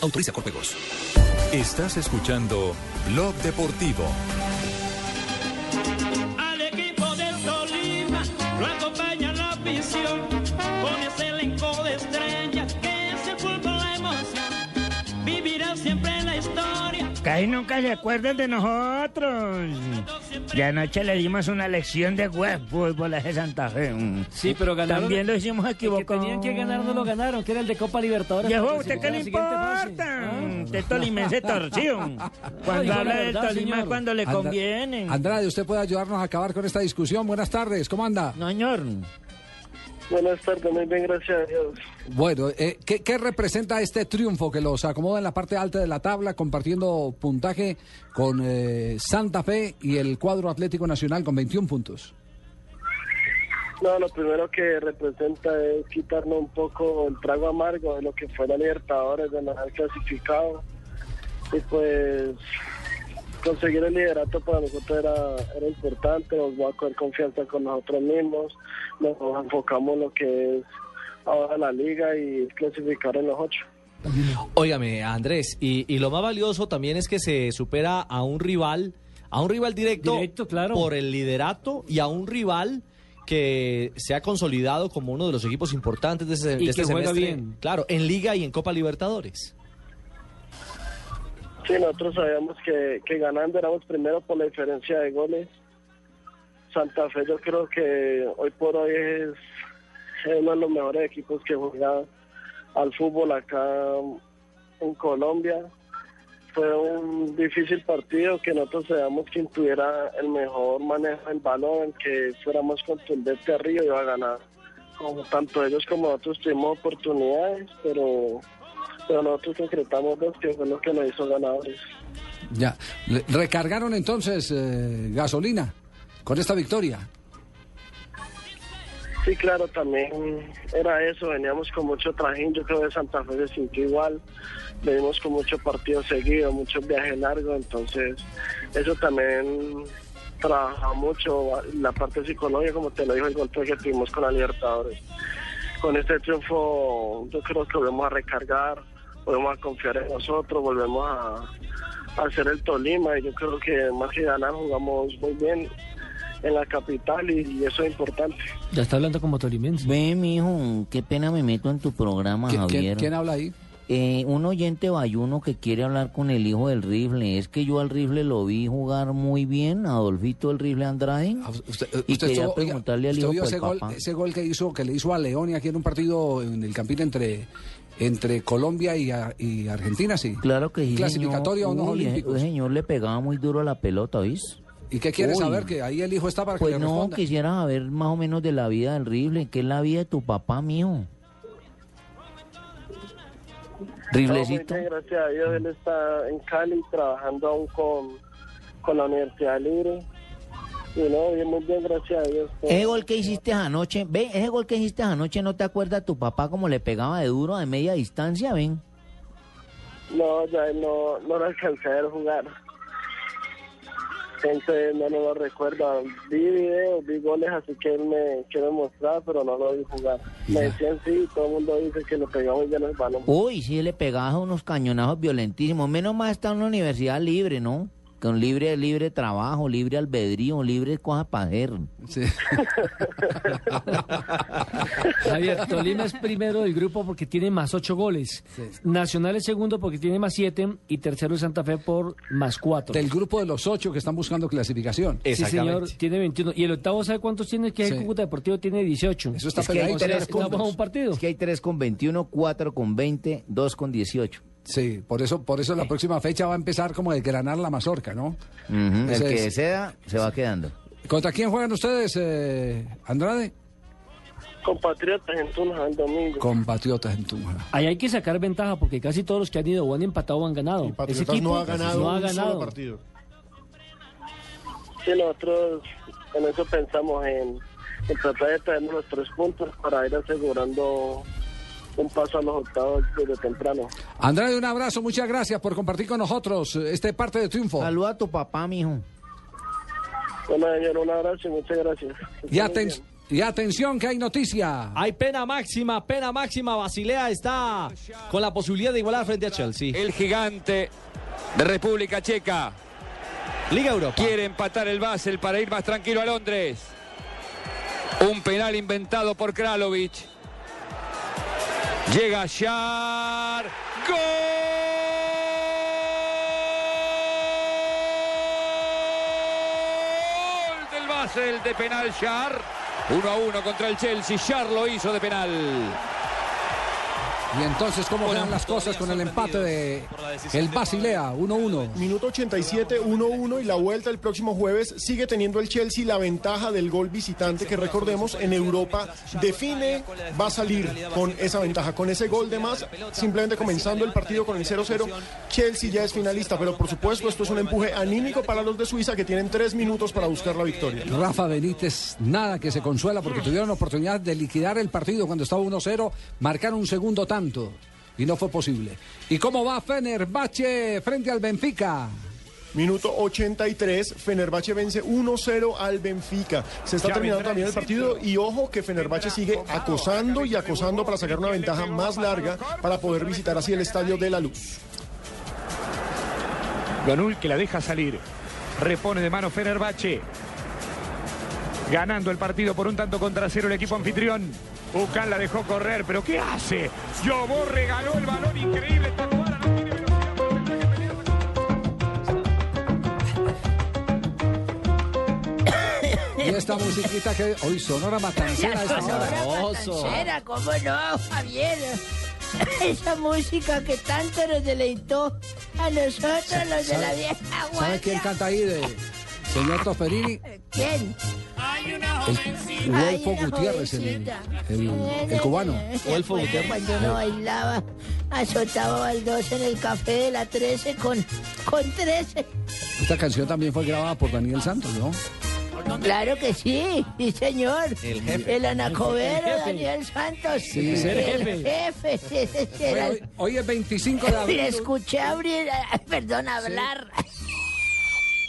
Autoriza con juegos. Estás escuchando Blog Deportivo. Nunca se acuerdan de nosotros. Y anoche le dimos una lección de web fútbol a ese Santa Fe. Sí, pero ganaron. También lo hicimos equivocado. Que tenían que ganar, no lo ganaron, que era el de Copa Libertadores. Viejo, ¿usted qué le importa? Usted tolimense torcido. Cuando habla del Tolima cuando le Andra- conviene. Andrade, usted puede ayudarnos a acabar con esta discusión. Buenas tardes, ¿cómo anda? No, señor. Buenas tardes, muy bien, gracias a Dios. Bueno, eh, ¿qué, qué representa este triunfo que los acomoda en la parte alta de la tabla, compartiendo puntaje con eh, Santa Fe y el cuadro Atlético Nacional con 21 puntos? No, lo primero que representa es quitarnos un poco el trago amargo de lo que fue la Libertadores, de no haber clasificado. Y pues conseguir el liderato para nosotros era, era importante, nos va a coger confianza con nosotros mismos, nos enfocamos en lo que es ahora la liga y clasificar en los ocho. Óigame, Andrés, y, y lo más valioso también es que se supera a un rival, a un rival directo, por el liderato y a un rival que se ha consolidado como uno de los equipos importantes de, ese, Y de este que juega semestre. bien. Claro, en Liga y en Copa Libertadores. Sí, nosotros sabíamos que, que ganando éramos primero por la diferencia de goles. Santa Fe yo creo que hoy por hoy es, uno de los mejores equipos que juega al fútbol acá en Colombia. Fue un difícil partido que nosotros sabíamos quien tuviera el mejor manejo del balón, que fuera más contundente arriba iba a ganar. Como tanto ellos como nosotros tuvimos oportunidades, pero, pero nosotros concretamos dos, que fue lo que nos hizo ganadores. Ya. ¿Recargaron entonces eh, gasolina con esta victoria? Sí, claro, también era eso, veníamos con mucho trajín, yo creo que Santa Fe se sintió igual, venimos con mucho partido seguido, muchos viajes largos, entonces eso también trabaja mucho la parte psicológica, como te lo dijo el golpe que tuvimos con la Libertadores. Con este triunfo yo creo que volvemos a recargar, volvemos a confiar en nosotros, volvemos a, a hacer el Tolima y yo creo que más que ganar jugamos muy bien en la capital y, y eso es importante. Ya está hablando como tolimense. Ve, mijo, qué pena me meto en tu programa, ¿Qui- quién- Javier. quién habla ahí? Eh, un oyente bayuno que quiere hablar con el hijo del rifle. Es que yo al rifle lo vi jugar muy bien, Adolfito el rifle Andrade. y Ah, Usted quería estuvo- oiga, preguntarle al ¿usted hijo vio ese gol, papá. ese gol que hizo que le hizo a León y aquí en un partido en el Campín entre entre Colombia y, a- y Argentina, sí. Claro que sí, Clasificatoria unos Uy, olímpicos. ese señor le pegaba muy duro a la pelota, ¿oís? ¿Y qué quiere Uy. saber? Que ahí el hijo está para que Pues le no, responda. quisiera saber más o menos de la vida del rifle. ¿Qué es la vida de tu papá mío? Riflecito. No, bien, gracias a Dios, él está en Cali trabajando aún con, con la Universidad Libre. Y no, bien, muy bien, gracias a Dios. Ese gol que hiciste anoche, ve, ese gol que hiciste anoche, ¿no te acuerdas tu papá cómo le pegaba de duro de media distancia, ven? No, ya no, no lo alcancé a ver jugar. Entonces no, no lo recuerdo. Vi videos, vi goles, así que él me quiere mostrar, pero no lo vi jugar. Me decían sí, todo el mundo dice que le pegaba muy bien el balón. Uy, sí, le pegaba unos cañonazos violentísimos. Menos mal está en una universidad libre, ¿no? Con libre, libre trabajo, libre albedrío, libre cosas para hacer. Javier, Tolima es primero del grupo porque tiene más ocho goles. Nacional es segundo porque tiene más siete. Y tercero es Santa Fe por más cuatro. Del grupo de los ocho que están buscando clasificación. Sí, señor, tiene 21. Y el octavo, ¿sabe cuántos tiene? Que Sí. el Cúcuta Deportivo tiene 18. Eso está Es que hay tres a un partido. Es que hay tres con 21, cuatro con 20, dos con 18. Sí, por eso, por eso la próxima fecha va a empezar como de granar la mazorca, ¿no? El que sea, se va quedando. ¿Contra quién juegan ustedes, eh, Andrade? Compatriotas en Tunja el domingo. Compatriotas en Tunja. Ahí hay que sacar ventaja porque casi todos los que han ido o han empatado o han ganado. Ese Patriotas equipo no ha ganado no ha solo ganado. partido. Sí, nosotros con eso pensamos en, en tratar de traernos los tres puntos para ir asegurando un paso a los octavos desde temprano. Andrade, un abrazo, muchas gracias por compartir con nosotros este parte de triunfo. Saluda a tu papá, mijo. Bueno, señor, un abrazo y muchas gracias. Y, aten- y atención que hay noticia. Hay pena máxima, pena máxima. Basilea está con la posibilidad de igualar frente a Chelsea. El gigante de República Checa. Liga Europa. Quiere empatar el Basel para ir más tranquilo a Londres. Un penal inventado por Kralovic. Llega Shar. ¡Gol! Del Basel de penal Shar. 1 a 1 contra el Chelsea. Shar lo hizo de penal. Y entonces, ¿cómo van las cosas con el empate de el Basilea? 1-1. Minuto 87, 1-1 y la vuelta el próximo jueves sigue teniendo el Chelsea la ventaja del gol visitante que recordemos en Europa define, va a salir con esa ventaja, con ese gol de más, simplemente comenzando el partido con el 0-0, Chelsea ya es finalista, pero por supuesto esto es un empuje anímico para los de Suiza que tienen tres minutos para buscar la victoria. Rafa Benítez, nada que se consuela porque tuvieron oportunidad de liquidar el partido cuando estaba 1-0, marcar un segundo tanto y no fue posible. ¿Y cómo va Fenerbahce frente al Benfica? Minuto 83, Fenerbahce vence 1-0 al Benfica. Se está Ya terminando también el el partido y ojo que Fenerbahce sigue acosando y acosando para sacar una ventaja más larga para poder visitar así el Estadio de la Luz. Ganul que la deja salir. Repone de mano Fenerbahce. Ganando el partido por un tanto contra cero el equipo anfitrión. Ucan la dejó correr, pero ¿qué hace? Yobó regaló el balón increíble. Tacuara no tiene Y esta musiquita que hoy sonora matancera a esta hora. Matancera, ¿cómo no, Javier? Esa música que tanto nos deleitó a nosotros, los de la vieja ¿Sabe guardia. quién canta ahí de señor Tosferini? ¿Quién? El Wolfo Gutiérrez, el, el, el cubano. Wolfo Cuando uno bailaba, azotaba baldosa en el café de la 13 con, con 13. Esta canción también fue grabada por Daniel Santos, ¿no? Claro que sí, sí señor. El jefe. El anacobero El jefe. Daniel Santos. Sí. el El jefe. era Hoy, hoy es 25 de abril. Le escuché abrir, perdón, hablar.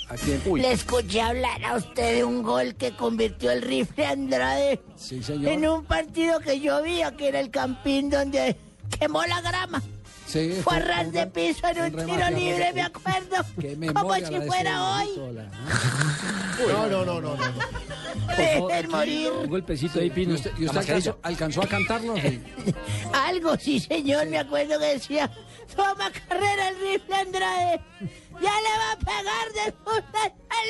¿A quién? Le escuché hablar a usted de un gol que convirtió el rifle Andrade Sí, señor. en un partido que yo vi, que era el campín donde quemó la grama. Sí, Fue a ras de piso en un, un tiro libre, me acuerdo. Qué Como si fuera hoy. Pistola. No, no, no, no. no. Dejen morir. Un golpecito ahí, Pino. ¿Y usted, y usted alcanzó, alcanzó a cantarlo? Sí. Algo, sí, señor, me acuerdo que decía, toma carrera el rifle Andrade. Ya le va a pegar de puta al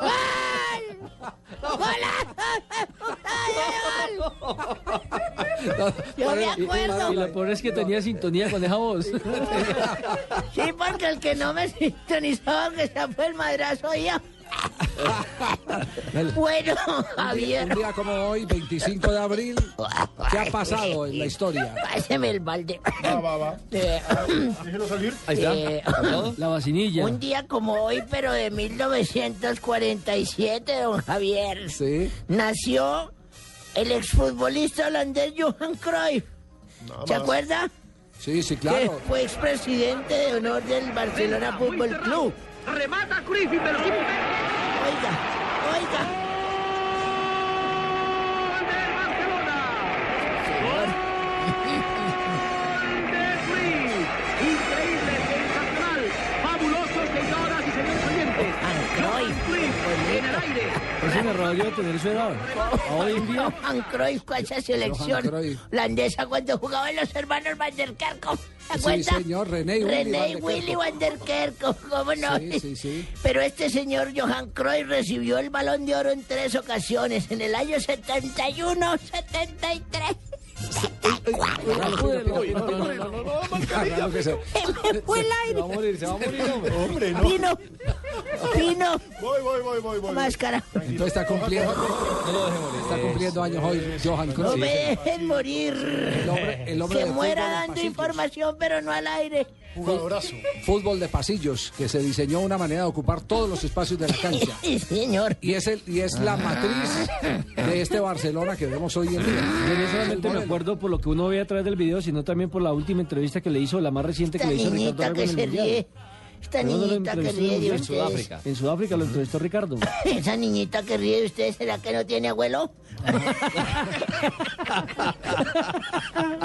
¡Gol! ¡Golazo gol! Yo me acuerdo. Y lo peor es que tenía sintonía con esa voz. Sí, porque el que no me sintonizaba que se fue el madrazo yo. Bueno, Javier. Un día como hoy, 25 de abril, ¿qué ha pasado en la historia? Páseme el balde. Va, va, va. Eh, Déjelo salir. Ahí está. Eh, La vacinilla. Un día como hoy, pero de 1947, don Javier. Sí. Nació el exfutbolista holandés Johan Cruyff. ¿Se acuerda? Sí, sí, Que claro. fue expresidente de honor del Barcelona Fútbol Club. Remata Cruyff, pero sí. Oiga, oiga. Increíble, sensacional, fabuloso, señoras y señores oyentes. Cruyff en el aire. Es un error yo tener su edad. Hoy en día. Johan Cruyff con esa selección holandesa cuando jugaban los hermanos Van der Kerkhoff. ¿Se Sí, señor, René René Willy. Van der Kerkhoff, ¿cómo no? Sí, sí, sí. Pero este señor Johan Cruyff recibió el Balón de Oro en tres ocasiones, en el año 71, 73, Claro que se- Me fue el aire. Va a morir, se va a morir, hombre. No. Pino. Pino. Voy, voy, voy, voy, voy. Máscara. Entonces está cumpliendo, está cumpliendo años hoy Johan No Cruyff. me dejen morir. El hombre, el hombre Que muera dando información, pero no al aire. Jugadorazo. Fútbol de pasillos, que se diseñó una manera de ocupar todos los espacios de la cancha. Sí, señor. Y es, el, y es la matriz de este Barcelona que vemos hoy en día. Yo no solamente me acuerdo por lo que uno ve a través del video, sino también por la última entrevista que le hizo, la más reciente que Esta le hizo Ricardo que en el se Mundial. ríe. Esta ¿Pero dónde lo niñita que entrevistó ríe de en ustedes. Sudáfrica? En Sudáfrica lo entrevistó Ricardo. Esa niñita que ríe de ustedes, ¿será que no tiene abuelo?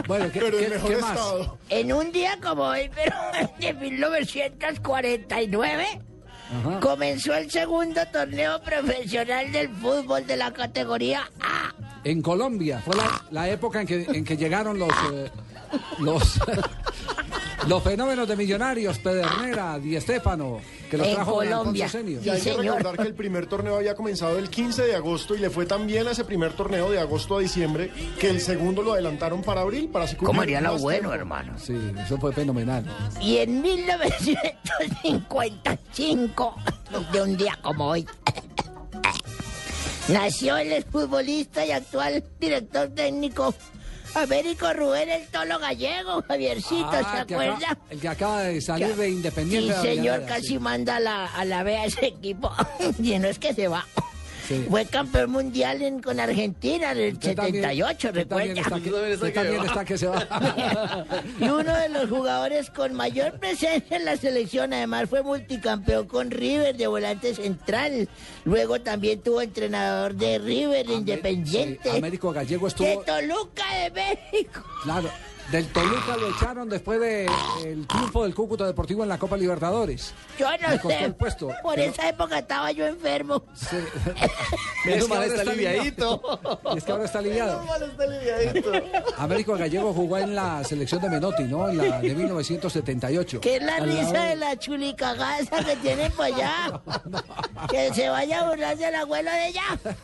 Bueno, ¿qué, Pero qué- mejor qué más? estado. En un día como hoy, pero de 1949, Ajá. comenzó el segundo torneo profesional del fútbol de la categoría A. En Colombia fue la, la época en que, en que llegaron los eh, los los fenómenos de millonarios, Pedernera, Di Estefano, que los En trajo Colombia. Alfonso. Y hay que recordar que el primer torneo había comenzado el 15 de agosto y le fue tan bien a ese primer torneo de agosto a diciembre que el segundo lo adelantaron para abril para así ¿Cómo haría lo bueno, tiempo. hermano? Sí, eso fue fenomenal. Y en 1955, de un día como hoy, nació el exfutbolista y actual director técnico Américo Rubén el Tolo Gallego, Javiercito, Ah, ¿se acuerda? acaba- el que acaba de salir de Independiente. Sí, señor, casi sí. manda a la, a la B a ese equipo. y no es que se va. Sí. Fue campeón mundial en- con Argentina en el Usted también- 78, usted también recuerda. está que- usted también está que se va. y uno de los jugadores con mayor presencia en la selección, además fue multicampeón con River de volante central. Luego también tuvo entrenador de River de Independiente. Sí, Américo Gallego de estuvo. Toluca de México. Claro, del Toluca lo echaron después del triunfo del Cúcuta Deportivo en la Copa Libertadores. Yo no costó sé. el puesto, Por pero- esa época estaba yo enfermo. Es que mal está aliviadito. Es que ahora está aliviado. Américo Gallego jugó en la selección de Menotti, ¿no? En la de 1978. Que es la lado risa de- de la chulicagaza que tienen por allá. Que se vaya a burlar del abuelo de ella.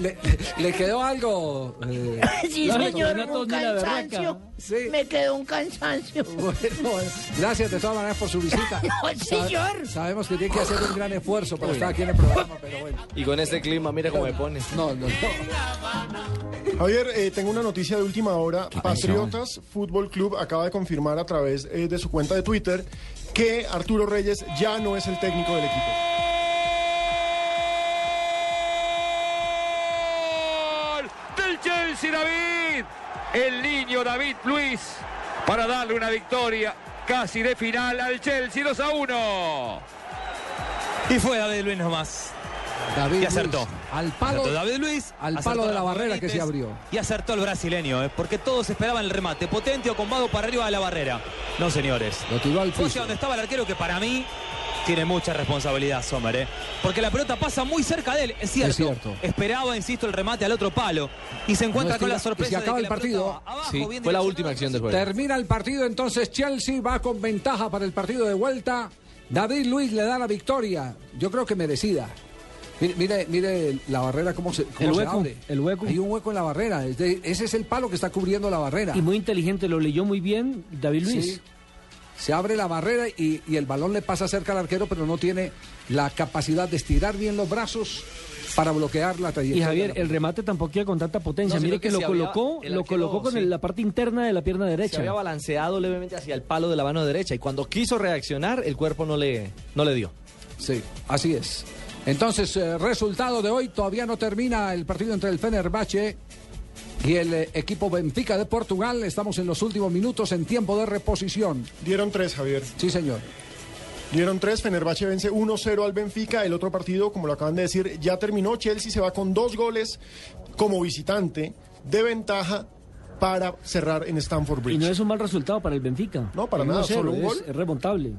Le, le quedó algo. eh, Sí, señor, un ni Me quedó un cansancio. Bueno, gracias de todas maneras por su visita. No, señor. sabemos que tiene que hacer un gran esfuerzo para estar aquí en el programa, pero bueno. Y con este clima, mira cómo me pone. No, no, no. Javier, eh, tengo una noticia de última hora. Patriotas Fútbol Club acaba de confirmar a través eh, de su cuenta de Twitter que Arturo Reyes ya no es el técnico del equipo. Gol del Chelsea, David. El niño David Luis para darle una victoria casi de final al Chelsea 2 a 1. Y fue David Luis nomás. David y acertó. Al palo- Acertó David Luis. al palo de la barrera que se abrió. Y acertó el brasileño, ¿eh? porque todos esperaban el remate. Potente o combado para arriba de la barrera. No, señores. Lo tiró al donde estaba el arquero que para mí tiene mucha responsabilidad, Sommer. ¿eh? Porque la pelota pasa muy cerca de él. Es cierto. Es cierto. Esperaba, insisto, el remate al otro palo. Y se encuentra No, con la sorpresa se acaba de el que pelota partido. abajo, Sí, bien fue la última acción del juego. Termina el partido, entonces Chelsea va con ventaja para el partido de vuelta. David Luis le da la victoria. Yo creo que merecida. Mire, mire, mire la barrera cómo se, cómo El se hueco, abre. el hueco. Hay un hueco en la barrera. Ese es el palo que está cubriendo la barrera. Y muy inteligente, lo leyó muy bien David Luis. Sí. Se abre la barrera y, y el balón le pasa cerca al arquero, pero no tiene la capacidad de estirar bien los brazos para bloquear la Y trayectoria. Javier, el remate tampoco iba con tanta potencia. No, Mire que, que lo se había- colocó, lo arquero, colocó con sí. el- la parte interna de la pierna Se derecha. había balanceado levemente hacia el palo de la mano derecha y cuando quiso reaccionar, el cuerpo no le, no le dio. Sí, así es. Entonces, eh, resultado de hoy, todavía no termina el partido entre el Fenerbahce y el eh, equipo Benfica de Portugal. Estamos en los últimos minutos en tiempo de reposición. Dieron tres, Javier. Sí, señor. Dieron tres, Fenerbahce vence 1-0 al Benfica. El otro partido, como lo acaban de decir, ya terminó. Chelsea se va con dos goles como visitante de ventaja para cerrar en Stamford Y Bridge. no es un mal resultado para el Benfica. No, para nada, 1-0 solo un gol. Es remontable.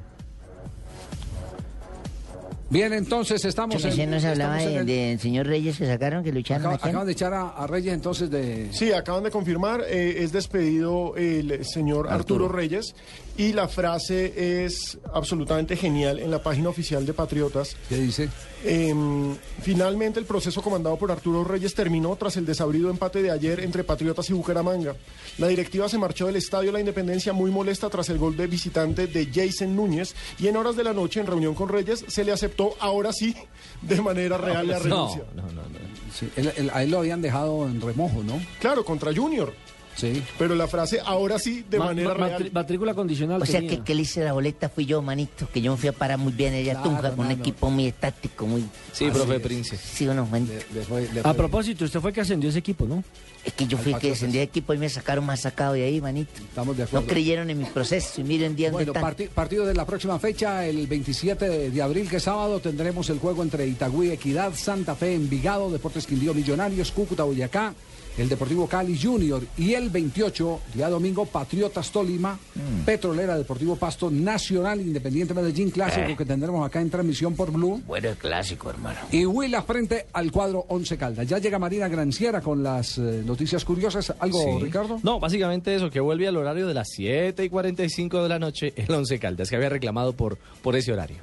Bien, entonces estamos en... nos hablaba estamos en de- el- del señor Reyes que sacaron, que quién? acaban de echar a, a Reyes entonces de... Sí, acaban de confirmar, eh, es despedido el señor Arturo. Arturo. Reyes y la frase es absolutamente genial en la página oficial de Patriotas. ¿Qué dice? Em, finalmente el proceso comandado por Arturo Reyes terminó tras el desabrido empate de ayer entre Patriotas y Bucaramanga. La directiva se marchó del Estadio La Independencia muy molesta tras el gol de visitante de Jason Núñez y en horas de la noche en reunión con Reyes se le aceptó ahora sí de manera real la renuncia. Sí, él- él- a él lo habían dejado en remojo, ¿no? Claro, contra Junior. Sí. Pero la frase ahora sí de Ma- manera ma- real. matri- matrícula condicional. O sea, tenía. que, que le hice la boleta fui yo, manito, que yo me fui a parar muy bien allá a Claro, Tunja con un equipo muy estático, muy... Sí, profe Prince. Sí o no, manito. A propósito, usted fue que ascendió ese equipo, ¿no? Es que yo fui el que descendí de equipo y me sacaron más sacado de ahí, manito. Estamos de No acuerdo. creyeron en mi proceso y miren día Bueno, partido de la próxima fecha, el 27 de, de abril, que es sábado, tendremos el juego entre Itagüí, Equidad, Santa Fe, Envigado, Deportes Quindío Millonarios, Cúcuta, Boyacá, el Deportivo Cali Junior y el 28, día domingo, Patriotas Tolima, Mm. Petrolera, Deportivo Pasto, Nacional, Independiente Medellín, clásico Eh. que tendremos acá en transmisión por Blue. Bueno, el clásico, hermano. Y Huila frente al cuadro 11 Caldas. Ya llega Marina Granciera con las eh, noticias curiosas. ¿Algo, Sí. Ricardo? No, básicamente eso, que vuelve al horario de las 7 y 45 de la noche el 11 Caldas, que había reclamado por, por ese horario.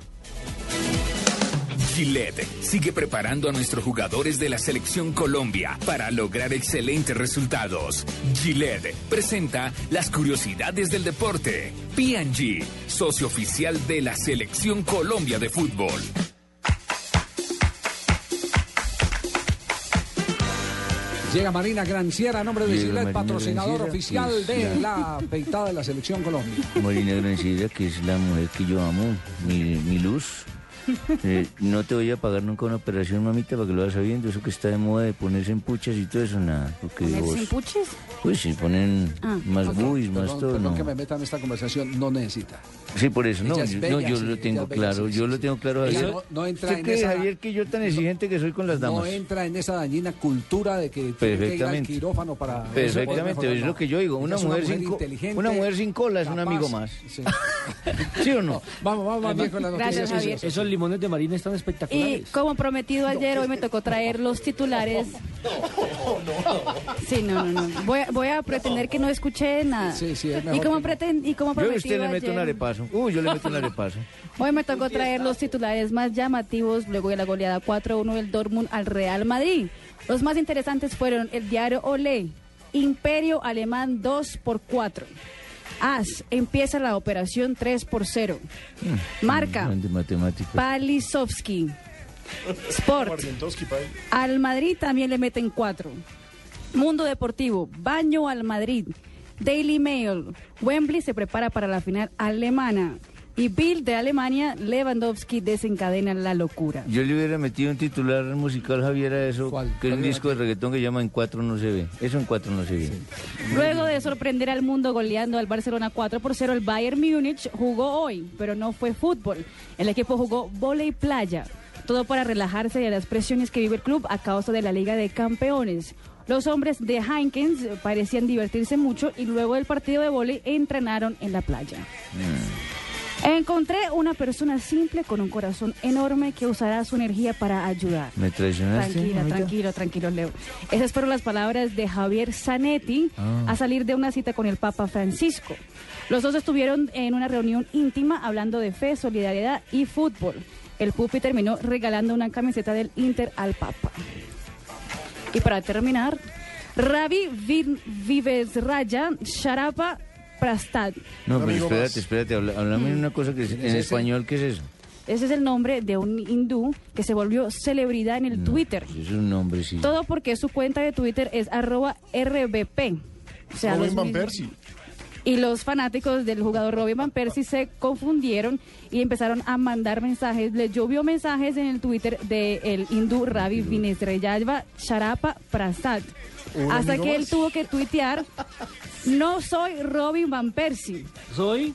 Gillette sigue preparando a nuestros jugadores de la selección Colombia para lograr excelentes resultados. Gillette presenta las curiosidades del deporte. P&G, socio oficial de la selección Colombia de fútbol. Llega Marina Granciera a nombre de Llega Gillette, Marina patrocinador Granciera, oficial de ya. la peitada de la selección Colombia. Marina Granciera, que es la mujer que yo amo, mi, mi luz. Eh, no te voy a pagar nunca una operación, mamita, para que lo vas sabiendo. Eso que está de moda de ponerse en puchas y todo eso, nada. Porque ¿Ponerse vos, en puches? pues si ponen Ah, más Ok, buis, más todo, perdón no. que me meta en esta conversación, no necesita. Sí, por eso, no, yo, no, yo sí, lo tengo claro, sí, yo sí, lo tengo claro. Javier. no- no entra ¿Usted en cree, esa- Javier, que yo tan exigente que soy con las damas? No entra en esa dañina cultura de que tiene que ir al quirófano para... Perfectamente, es lo que yo digo. Una, mujer, sin co- inteligente, una mujer sin cola es un amigo más. Sí. ¿Sí o no? Vamos, vamos con las Gracias. Javier. Esos limones de Marina están Y espectaculares. como prometido ayer, hoy me tocó traer los titulares. Sí, no, no, no. Voy, a- voy a pretender que no escuché nada. Sí, sí, es y mejor como que no. preten- y como Yo a usted prometido le meto un ayer, Uy, yo le meto un hoy me tocó traer los titulares más llamativos luego de la goleada 4-1 del Dortmund al Real Madrid. Los más interesantes fueron el diario Olé, Imperio Alemán 2 por 4. AS, empieza la operación 3 por 0. Marca, De matemáticas. Palisovsky. Sport. Al Madrid también le meten cuatro. Mundo Deportivo, baño al Madrid. Daily Mail, Wembley se prepara para la final alemana. Y Bill de Alemania, Lewandowski desencadena la locura. Yo le hubiera metido un titular musical, Javier, a eso, que es un disco de reggaetón que llama En Cuatro No Se Ve. Eso en Cuatro No Se Ve. Luego de sorprender al mundo goleando al Barcelona 4 por 0, el Bayern Múnich jugó hoy, pero no fue fútbol. El equipo jugó volei playa. Todo para relajarse de las presiones que vive el club a causa de la Liga de Campeones. Los hombres de Heinkens parecían divertirse mucho y luego del partido de volei entrenaron en la playa. Encontré una persona simple con un corazón enorme que usará su energía para ayudar. ¿Me traicionaste? Tranquila, mamita? tranquilo, tranquilo, Leo. Esas fueron las palabras de Javier Zanetti Ah. a salir de una cita con el Papa Francisco. Los dos estuvieron en una reunión íntima hablando de fe, solidaridad y fútbol. El Pupi terminó regalando una camiseta del Inter al Papa. Y para terminar, Ravi Vi- Vives Raya Sharapa Prastad. No, pero espérate, espérate, háblame Mm. de una cosa que es, en español, ¿qué es eso? Ese es el nombre de un hindú que se volvió celebridad en el Twitter. Eso es un nombre, sí. Todo porque su cuenta de Twitter es arroba RBP. O sea, Robin Van Persie. Y los fanáticos del jugador Robin Van Persie se confundieron y empezaron a mandar mensajes. Le llovió mensajes en el Twitter del hindú Ravi Vinesreyalva Sharapa Prasad. Hasta que él tuvo que tuitear, no soy Robin Van Persie. ¿Soy?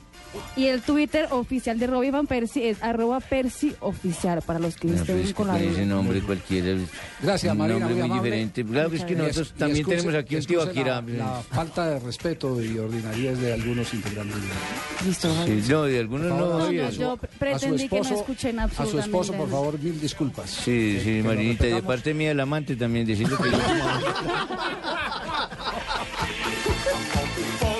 Y el Twitter oficial de Robin Van Persie es arroba Percy oficial, para los que No, estén pues, con la ese nombre cualquiera. Gracias, un Marina, nombre muy amable. diferente. Claro que es que Y es- nosotros y también excuse- tenemos aquí un excuse Tibaquirá. La, la falta de respeto y ordinariedad de algunos integrantes. de- Listo, Sí, no, de algunos favor, no. a su- oye. No, yo pretendí que no esposo- escuchen A su esposo, absolutamente por favor, mil disculpas. Sí, sí, Marinita, de respetamos. parte mía el amante también, decirle que yo...